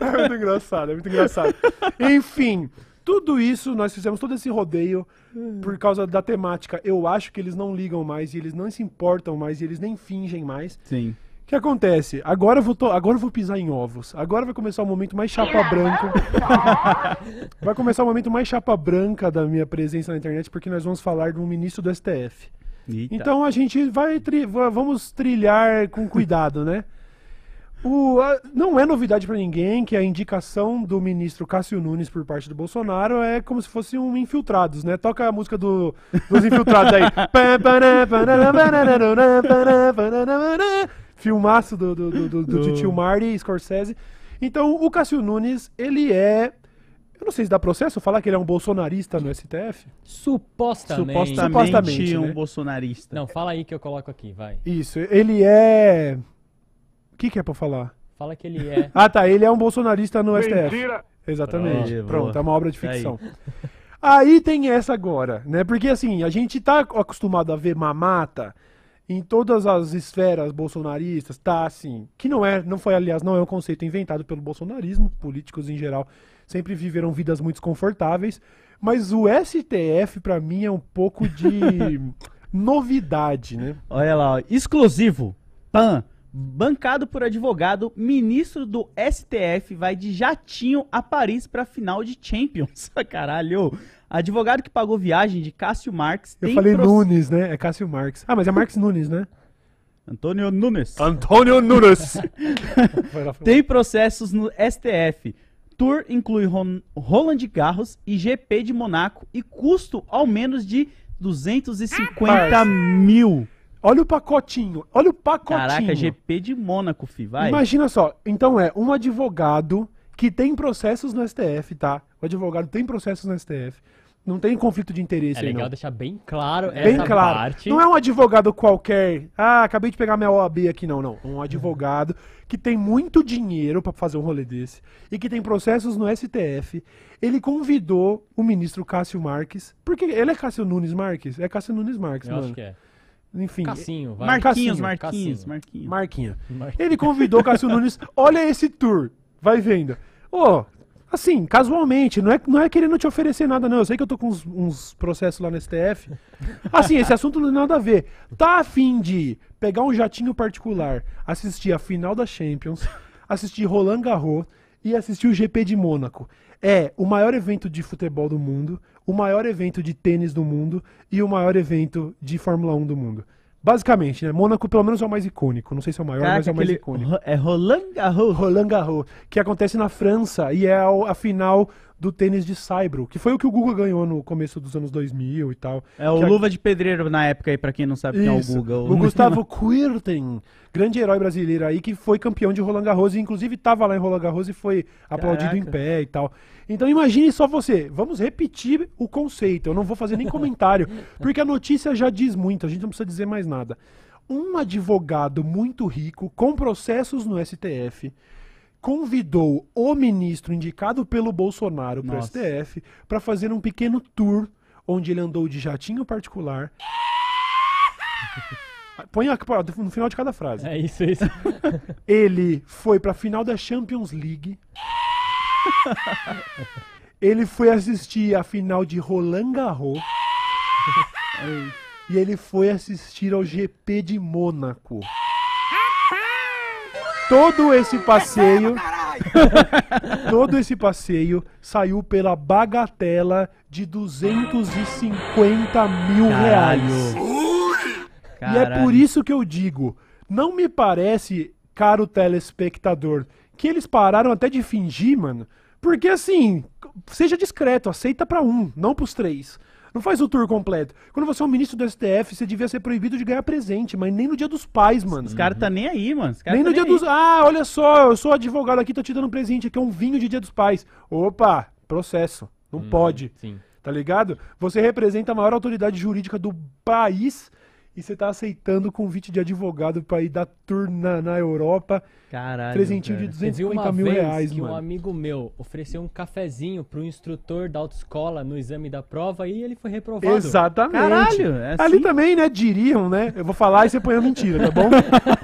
É muito engraçado, é muito engraçado. Enfim, tudo isso, nós fizemos todo esse rodeio por causa da temática. Eu acho que eles não ligam mais, e eles não se importam mais, e eles nem fingem mais. Sim. O que acontece? Agora eu vou, to- agora eu vou pisar em ovos. Agora vai começar o momento mais chapa branca. vai começar o momento mais chapa branca da minha presença na internet, porque nós vamos falar de um ministro do STF. Eita. Então a gente vai tri- va- vamos trilhar com cuidado, né? O, não é novidade pra ninguém que a indicação do ministro Cássio Nunes por parte do Bolsonaro é como se fosse um infiltrados, né? Toca a música do, dos infiltrados aí. Filmaço do, do, do, do, do tio Marty e Scorsese. Então, o Cássio Nunes, ele é. Eu não sei se dá processo falar que ele é um bolsonarista no STF. Supostamente. Supostamente, Supostamente, um né? bolsonarista. Não, fala aí que eu coloco aqui, vai. Isso, ele é. O que, que é pra falar? Fala que ele é. Ah, tá. Ele é um bolsonarista no STF. Exatamente. Pronto, Pronto, é uma obra de Tá aí. ficção. Aí tem essa agora, né? Porque assim, a gente tá acostumado a ver mamata em todas as esferas bolsonaristas, tá assim, que não é, não foi, aliás, não é um conceito inventado pelo bolsonarismo, políticos em geral sempre viveram vidas muito desconfortáveis, mas o STF pra mim é um pouco de novidade, né? Olha lá, ó. exclusivo. Pan. Bancado por advogado, ministro do STF vai de jatinho a Paris pra final de Champions. Caralho. Advogado que pagou viagem de Cássio Marques. Eu falei proce- Nunes, né? É Cássio Marques. Ah, mas é Marques Nunes, né? Antônio Nunes. Antônio Nunes. Tem processos no STF. Tour inclui Ron- Roland Garros e GP de Monaco e custo ao menos de 250 Parça. mil. Olha o pacotinho. Olha o pacotinho. Caraca, GP de Mônaco, fi, vai. Imagina só. Então é um advogado que tem processos no STF, tá? O advogado tem processos no STF. Não tem conflito de interesse É aí, legal não. deixar bem claro Bem essa claro. parte. Não é um advogado qualquer. Ah, acabei de pegar minha OAB aqui, não, não. Um advogado que tem muito dinheiro pra fazer um rolê desse e que tem processos no STF. Ele convidou o ministro Cássio Marques. Porque ele é Cássio Nunes Marques? É Cássio Nunes Marques, Eu mano. acho que é. Enfim. Cassinho, vai. Marquinhos, Marquinhos, Cassinho. Marquinhos. Marquinha. Mar- Ele convidou o Cássio Nunes. Olha esse tour. Vai vendo. Ô, assim, casualmente, não é, não é querendo te oferecer nada, não. Eu sei que eu tô com uns, uns processos lá no STF. Assim, esse assunto não tem nada a ver. Tá afim de pegar um jatinho particular, assistir a final da Champions, assistir Roland Garros e assistir o GP de Mônaco. É o maior evento de futebol do mundo, o maior evento de tênis do mundo e o maior evento de Fórmula 1 do mundo. Basicamente, né? Mônaco pelo menos é o mais icônico. Não sei se é o maior, mas Caraca, é o mais icônico. É Roland Garros. Roland Garros, que acontece na França e é a final do tênis de saibro, que foi o que o Google ganhou no começo dos anos 2000 e tal. É o Que a- Luva de Pedreiro na época aí, pra quem não sabe quem é o Isso. Google. O Gustavo Kuerten, grande herói brasileiro aí, que foi campeão de Roland Garros e inclusive estava lá em Roland Garros e foi aplaudido em pé e tal. Então imagine só você, vamos repetir o conceito, eu não vou fazer nem comentário, porque a notícia já diz muito, a gente não precisa dizer mais nada. Um advogado muito rico, com processos no STF, convidou o ministro indicado pelo Bolsonaro para o. STF para fazer um pequeno tour onde ele andou de jatinho particular. Põe aqui, no final de cada frase. É isso, é isso. Ele foi pra final da Champions League. ele foi assistir a final de Roland Garros. e ele foi assistir ao GP de Mônaco. Todo esse passeio, Caralho! todo esse passeio saiu pela bagatela de 250 mil Caralho. reais. E é por isso que eu digo, não me parece, caro telespectador, que eles pararam até de fingir, mano. Porque assim, seja discreto, aceita pra um, não pros três. Não faz o tour completo. Quando você é um ministro do STF, você devia ser proibido de ganhar presente, mas nem no dia dos pais, mano. Os caras tá nem aí, mano. Nem tá no dia aí. dos. Ah, olha só, eu sou advogado aqui, tô te dando um presente aqui, é um vinho de dia dos pais. Opa, processo. Não pode. Sim. Tá ligado? Você representa a maior autoridade jurídica do país e você tá aceitando o convite de advogado pra ir dar tour na, na Europa. Caralho. presentinho de. Você viu 250 uma mil vez reais, que mano. um amigo meu ofereceu um cafezinho pro instrutor da autoescola no exame da prova e ele foi reprovado. Exatamente. Caralho, é assim? Ali também, né, diriam, né? Eu vou falar e você põe a mentira, tá bom?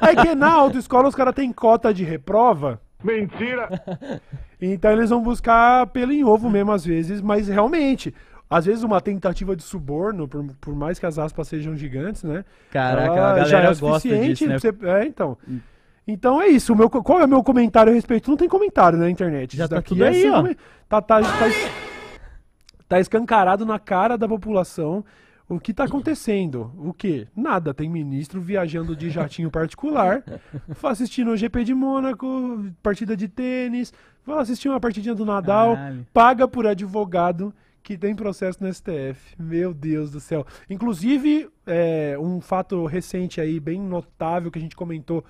é que na autoescola os caras têm cota de reprova. Mentira! Então eles vão buscar pelo em ovo mesmo, às vezes, mas realmente. Às vezes uma tentativa de suborno, por, por mais que as aspas sejam gigantes, né? Caraca, a galera já é o gosta suficiente disso, né? É, então. Então é isso. O meu, qual é o meu comentário a respeito? Não tem comentário na internet. Já Isso tá daqui tudo é aí, ó. Tá, tá, tá, tá escancarado na cara da população o que tá acontecendo. O quê? Nada. Tem ministro viajando de jatinho particular, assistindo o GP de Mônaco, partida de tênis, vai assistir uma partidinha do Nadal, Caralho. paga por advogado que tem processo no STF. Meu Deus do céu. Inclusive, é, um fato recente aí, bem notável, que a gente comentou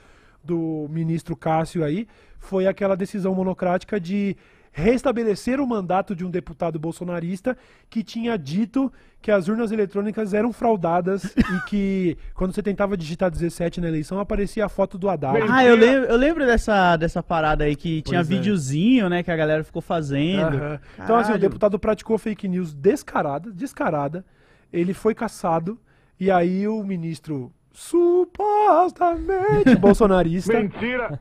do ministro Cássio aí, foi aquela decisão monocrática de restabelecer o mandato de um deputado bolsonarista que tinha dito que as urnas eletrônicas eram fraudadas e que quando você tentava digitar 17 na eleição aparecia a foto do Haddad. Ah, eu lembro, eu lembro dessa, dessa parada aí que tinha é. videozinho, né, que a galera ficou fazendo. Aham. Então, assim, o deputado praticou fake news descarada, descarada. Ele foi caçado. E aí o ministro, supostamente bolsonarista, Mentira!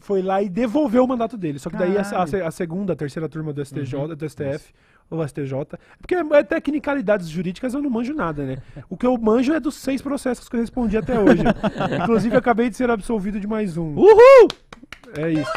Foi lá e devolveu o mandato dele. Só que daí a, a a segunda, a terceira turma do STJ, Uhum. do STF, o STJ. Porque é tecnicalidades jurídicas eu não manjo nada, né? O que eu manjo é dos seis processos que eu respondi até hoje. Inclusive, acabei de ser absolvido de mais um. Uhul! É isso.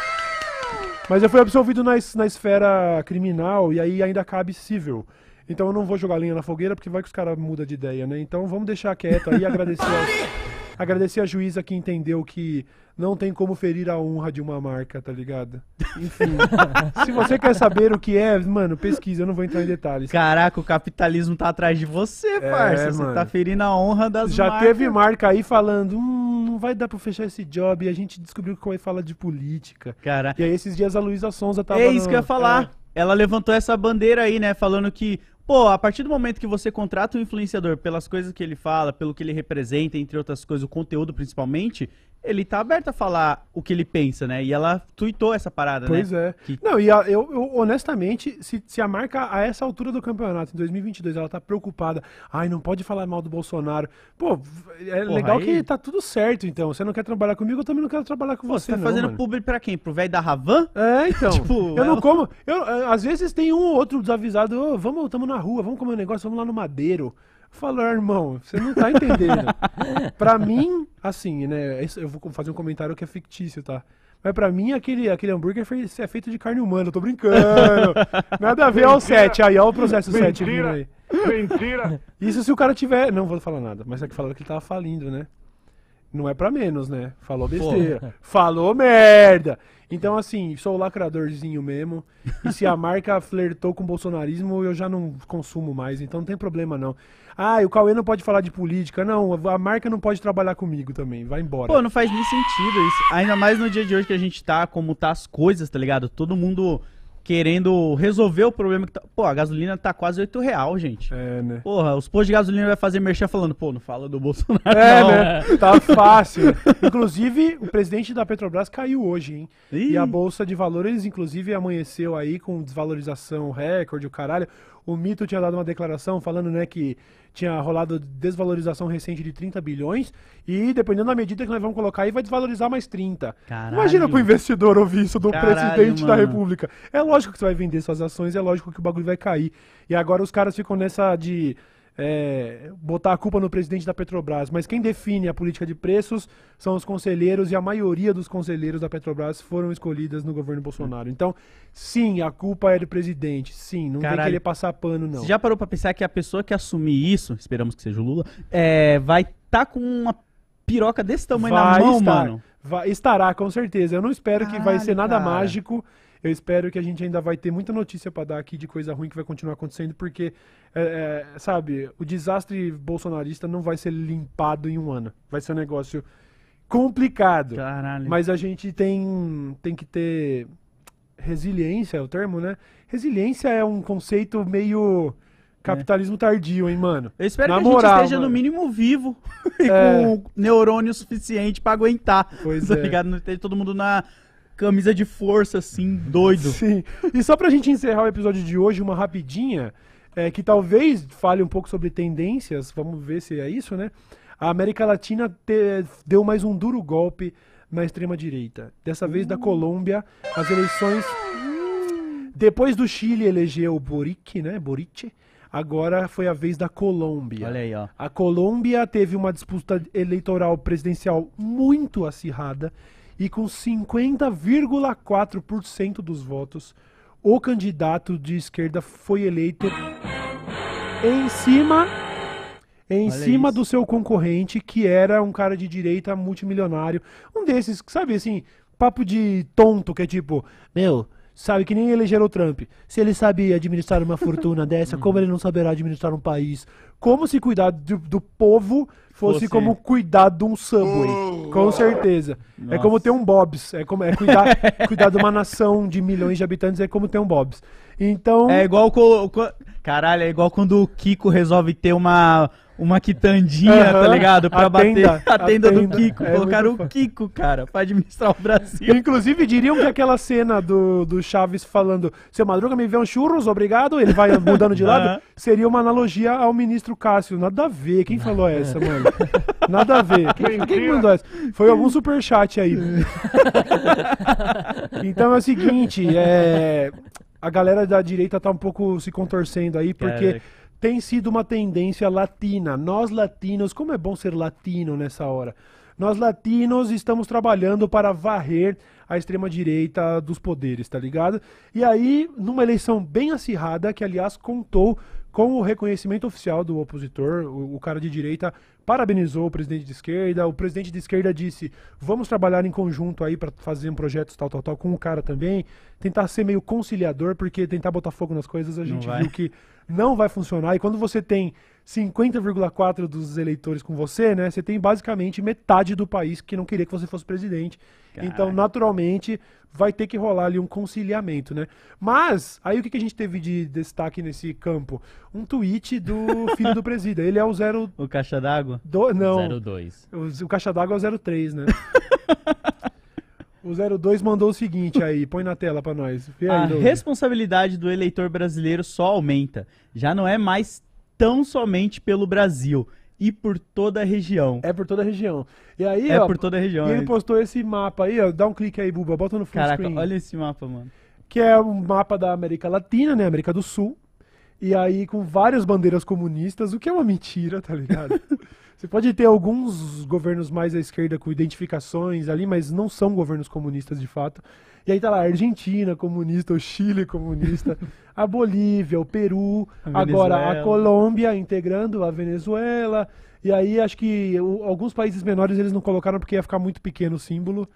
Mas eu fui absolvido na, na esfera criminal e aí ainda cabe civil. Então eu não vou jogar linha na fogueira porque vai que os caras mudam de ideia, né? Então vamos deixar quieto aí e agradecer agradecer a juíza que entendeu que não tem como ferir a honra de uma marca, tá ligado? Enfim. se você quer saber o que é, mano, pesquisa, eu não vou entrar em detalhes. Caraca, o capitalismo tá atrás de você, parça. Você mano. tá ferindo a honra das Já marcas. teve marca aí falando, hum, não vai dar pra fechar esse job, e a gente descobriu que vai falar de política. Cara, E aí esses dias a Luísa Sonza tava é isso no- que eu ia falar. é. Ela levantou essa bandeira aí, né? Falando que, pô, a partir do momento que você contrata um influenciador pelas coisas que ele fala, pelo que ele representa, entre outras coisas, o conteúdo principalmente, ele tá aberto a falar o que ele pensa, né? E ela tuitou essa parada, Pois né? é. Que- Não, e a- eu, eu, honestamente, se, se a marca a essa altura do campeonato, em 2022, ela tá preocupada, ai, não pode falar mal do Bolsonaro. Pô, é Porra, legal aí- que tá tudo certo, então. Você não quer trabalhar comigo, eu também não quero trabalhar com Pô, você, você tá não, fazendo mano. publi pra quem? Pro velho da Ravan? É, então. Tipo, eu não ela- como. Eu, eh, às vezes tem um ou outro desavisado, ô, vamos, tamo na rua, vamos comer um negócio, vamos lá no Madeiro. Eu falo, "Ah, irmão, você não tá entendendo. pra mim, assim, né? Eu vou fazer um comentário que é fictício, tá? Mas pra mim, aquele, aquele hambúrguer é feito de carne humana, eu tô brincando. Nada a ver ao 7. Aí, ó o processo 7 vindo aí. Mentira! Isso se o cara tiver. Não vou falar nada, mas é que falaram que ele tava falindo, né? Não é pra menos, né? Falou besteira. Falou merda! Então, assim, sou o lacradorzinho mesmo. E se a marca flertou com o bolsonarismo, eu já não consumo mais. Então não tem problema, não. Ah, e o Cauê não pode falar de política. Não, a marca não pode trabalhar comigo também. Vai embora. Pô, não faz nem sentido isso. Ainda mais no dia de hoje que a gente tá, como tá as coisas, tá ligado? Todo mundo querendo resolver o problema que tá. Pô, a gasolina tá quase 8 real, gente. É, né? Porra, os postos de gasolina vai fazer merchan falando, pô, não fala do Bolsonaro, É, não. né? Tá fácil. Inclusive, o presidente da Petrobras caiu hoje, hein? Ih. E a Bolsa de Valores, inclusive, amanheceu aí com desvalorização recorde, o caralho. O Mito tinha dado uma declaração falando, né, que tinha rolado desvalorização recente de 30 bilhões e, dependendo da medida que nós vamos colocar aí, vai desvalorizar mais 30. Caralho. Imagina pro investidor ouvir isso do Caralho, presidente da mano. república. É lógico que você vai vender suas ações, é lógico que o bagulho vai cair. E agora os caras ficam nessa de é, botar a culpa no presidente da Petrobras. Mas quem define a política de preços são os conselheiros e a maioria dos conselheiros da Petrobras foram escolhidas no governo Bolsonaro. Então, sim, a culpa é do presidente. Sim, não Caralho. tem que querer passar pano, não. Você já parou pra pensar que a pessoa que assumir isso, esperamos que seja o Lula, é, vai tá com uma piroca desse tamanho na Vai mão, estar. mano? Vai- estará, com certeza. Eu não espero que vai Caralho, ser nada cara. mágico. Eu espero que a gente ainda vai ter muita notícia pra dar aqui de coisa ruim que vai continuar acontecendo, porque, é, é, sabe, o desastre bolsonarista não vai ser limpado em um ano. Vai ser um negócio complicado. Caralho. Mas a gente tem, tem que ter resiliência, é o termo, né? Resiliência é um conceito meio capitalismo tardio, hein, mano? Eu espero Na que a gente esteja no mano. mínimo vivo e É. com neurônio suficiente pra aguentar. Pois tá é. ligado? Não esteja todo mundo na camisa de força, assim, doido. Sim. E só pra gente encerrar o episódio de hoje, uma rapidinha, é, que talvez fale um pouco sobre tendências, vamos ver se é isso, né? A América Latina te- deu mais um duro golpe na extrema-direita. Dessa vez da Colômbia, as eleições. Depois do Chile eleger o Boric, né? Boric, agora foi a vez da Colômbia. Olha aí, ó. A Colômbia teve uma disputa eleitoral presidencial muito acirrada e com 50,4% dos votos, o candidato de esquerda foi eleito em cima em Olha cima isso. do seu concorrente, que era um cara de direita multimilionário. Um desses, sabe assim, papo de tonto, que é tipo, meu, sabe que nem elegeram o Trump. Se ele sabe administrar uma fortuna dessa, como ele não saberá administrar um país? Como se cuidar do, do povo fosse, como cuidar de um Subway? Com certeza. É como Nossa. ter um Bob's. É, como, é cuidar, cuidar de uma nação de milhões de habitantes, é como ter um Bob's. Então. É igual. co- co- Caralho, é igual quando o Kiko resolve ter uma. Uma quitandinha, tá ligado? Pra a bater tenda, a a tenda do tenda. Kiko. É Colocaram o Kiko, cara, pra administrar o Brasil. Inclusive, diriam que aquela cena do, do Chaves falando seu Madruga me vê um churros, obrigado, ele vai mudando de lado, seria uma analogia ao ministro Cássio. Nada a ver. Quem falou essa, mano? Nada a ver. Quem, quem que mandou essa? Foi algum superchat aí. então é o seguinte, é... a galera da direita tá um pouco se contorcendo aí, porque Caraca. Tem sido uma tendência latina. Nós latinos, como é bom ser latino nessa hora. Nós latinos estamos trabalhando para varrer a extrema-direita dos poderes, tá ligado? E aí, numa eleição bem acirrada, que aliás contou com o reconhecimento oficial do opositor, o, o cara de direita parabenizou o presidente de esquerda, o presidente de esquerda disse: vamos trabalhar em conjunto aí para fazer um projeto tal, tal, tal, com o cara também, tentar ser meio conciliador, porque tentar botar fogo nas coisas a gente viu que não vai funcionar. E quando você tem 50,4 dos eleitores com você, né, você tem basicamente metade do país que não queria que você fosse presidente. Então, naturalmente, vai ter que rolar ali um conciliamento, né? Mas, aí o que, que a gente teve de destaque nesse campo? Um tweet do filho do presida. Ele é o 02. O caixa d'água? Não, 02. o, o caixa d'água é o 03, né? o 02 mandou o seguinte aí, põe na tela pra nós. Aí, A Douglas. responsabilidade do eleitor brasileiro só aumenta. Já não é mais tão somente pelo Brasil e por toda a região. É por toda a região. E aí, É, ó, por toda a região. e ele né? postou esse mapa aí, ó. Dá um clique aí, Buba, bota no full Caraca, screen. olha esse mapa, mano. que é um mapa da América Latina, né, América do Sul, e aí com várias bandeiras comunistas, o que é uma mentira, tá ligado? Você pode ter alguns governos mais à esquerda com identificações ali, mas não são governos comunistas de fato. E aí tá lá a Argentina comunista, o Chile comunista, a Bolívia, o Peru, A agora a. Colômbia integrando a Venezuela. E aí acho que o- alguns países menores eles não colocaram porque ia ficar muito pequeno o símbolo.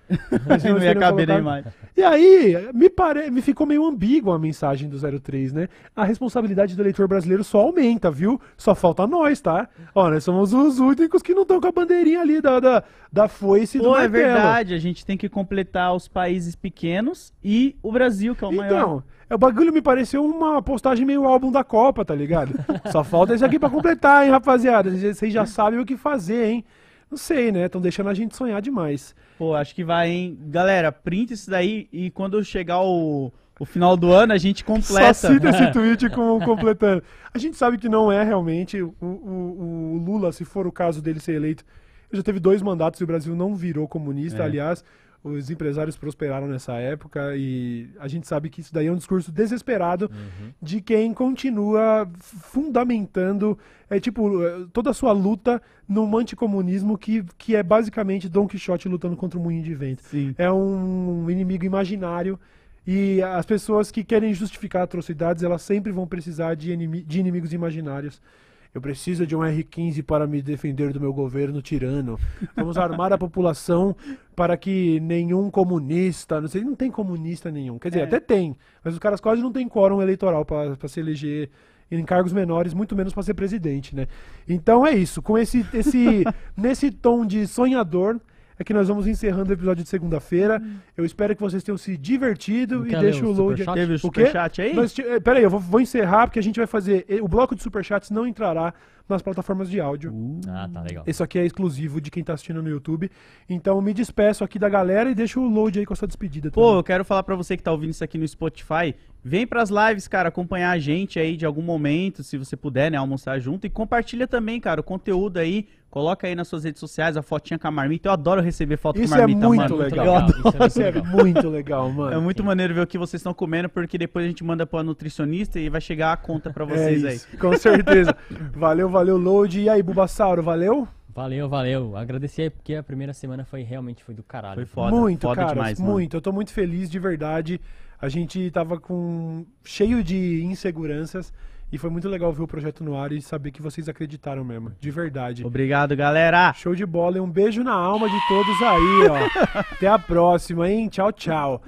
Mas Não ia caber nem mais. E aí, me, pare... me ficou meio ambígua a mensagem do 03, né? A responsabilidade do eleitor brasileiro só aumenta, viu? Só falta nós, tá? Ó, nós somos os únicos que não estão com a bandeirinha ali da, da, da foice e do Pô, é martelo. verdade, a gente tem que completar os países pequenos e o Brasil, que é o maior. Então, é, o bagulho me pareceu uma postagem meio álbum da Copa, tá ligado? Só falta isso aqui pra completar, hein, rapaziada? Vocês já sabem o que fazer, hein? Não sei, né? Estão deixando a gente sonhar demais. Pô, acho que vai, hein? Galera, print isso daí e quando chegar o, o final do ano a gente completa. Só cita esse tweet com completando. A gente sabe que não é realmente o, o- o Lula, se for o caso dele ser eleito. Ele já teve dois mandatos e o Brasil não virou comunista. É. Aliás, os empresários prosperaram nessa época e a gente sabe que isso daí é um discurso desesperado de quem continua fundamentando é tipo eh, toda a sua luta num anticomunismo que, que é basicamente Don Quixote lutando contra o moinho de vento Sim. é um inimigo imaginário e as pessoas que querem justificar atrocidades, elas sempre vão precisar de, inimi- de inimigos imaginários. Eu preciso de um R-15 para me defender do meu governo tirano. Vamos armar a população para que nenhum comunista, não sei, não tem comunista nenhum. Quer dizer, É. até tem, mas os caras quase não têm quórum eleitoral para se eleger em cargos menores, muito menos para ser presidente, né? Então é isso. Com esse, esse nesse tom de sonhador, é que nós vamos encerrando o episódio de segunda-feira. Eu espero que vocês tenham se divertido Não e deixe o load aqui. Teve o superchat aí? Nós eh, peraí, eu vou, vou encerrar porque a gente vai fazer. eh, O bloco de superchats não entrará nas plataformas de áudio. Uh, Ah, tá legal. Esse aqui é exclusivo de quem tá assistindo no YouTube. Então me despeço aqui da galera e deixa o load aí com a sua despedida. Pô, também. eu quero falar pra você que tá ouvindo isso aqui no Spotify, vem pras lives, cara, acompanhar a gente aí de algum momento, se você puder, né, almoçar junto e compartilha também, cara, o conteúdo aí, coloca aí nas suas redes sociais a fotinha com a marmita. Eu adoro receber foto Isso com marmita, é muito mano. legal. Eu adoro. Isso é muito Isso é legal. muito legal, mano. É muito maneiro ver o que vocês estão comendo, porque depois a gente manda pra nutricionista e vai chegar a conta pra vocês é aí. Com certeza. valeu, valeu, load. E aí, Bubassauro, valeu? Valeu, valeu. Agradecer porque a primeira semana foi realmente foi do caralho. Foi foda, muito, foda cara, demais, mano. muito. Eu tô muito feliz de verdade. A gente tava com cheio de inseguranças e foi muito legal ver o projeto no ar e saber que vocês acreditaram mesmo, de verdade. Obrigado, galera! Show de bola e um beijo na alma de todos aí, ó. Até a próxima, hein? Tchau, tchau.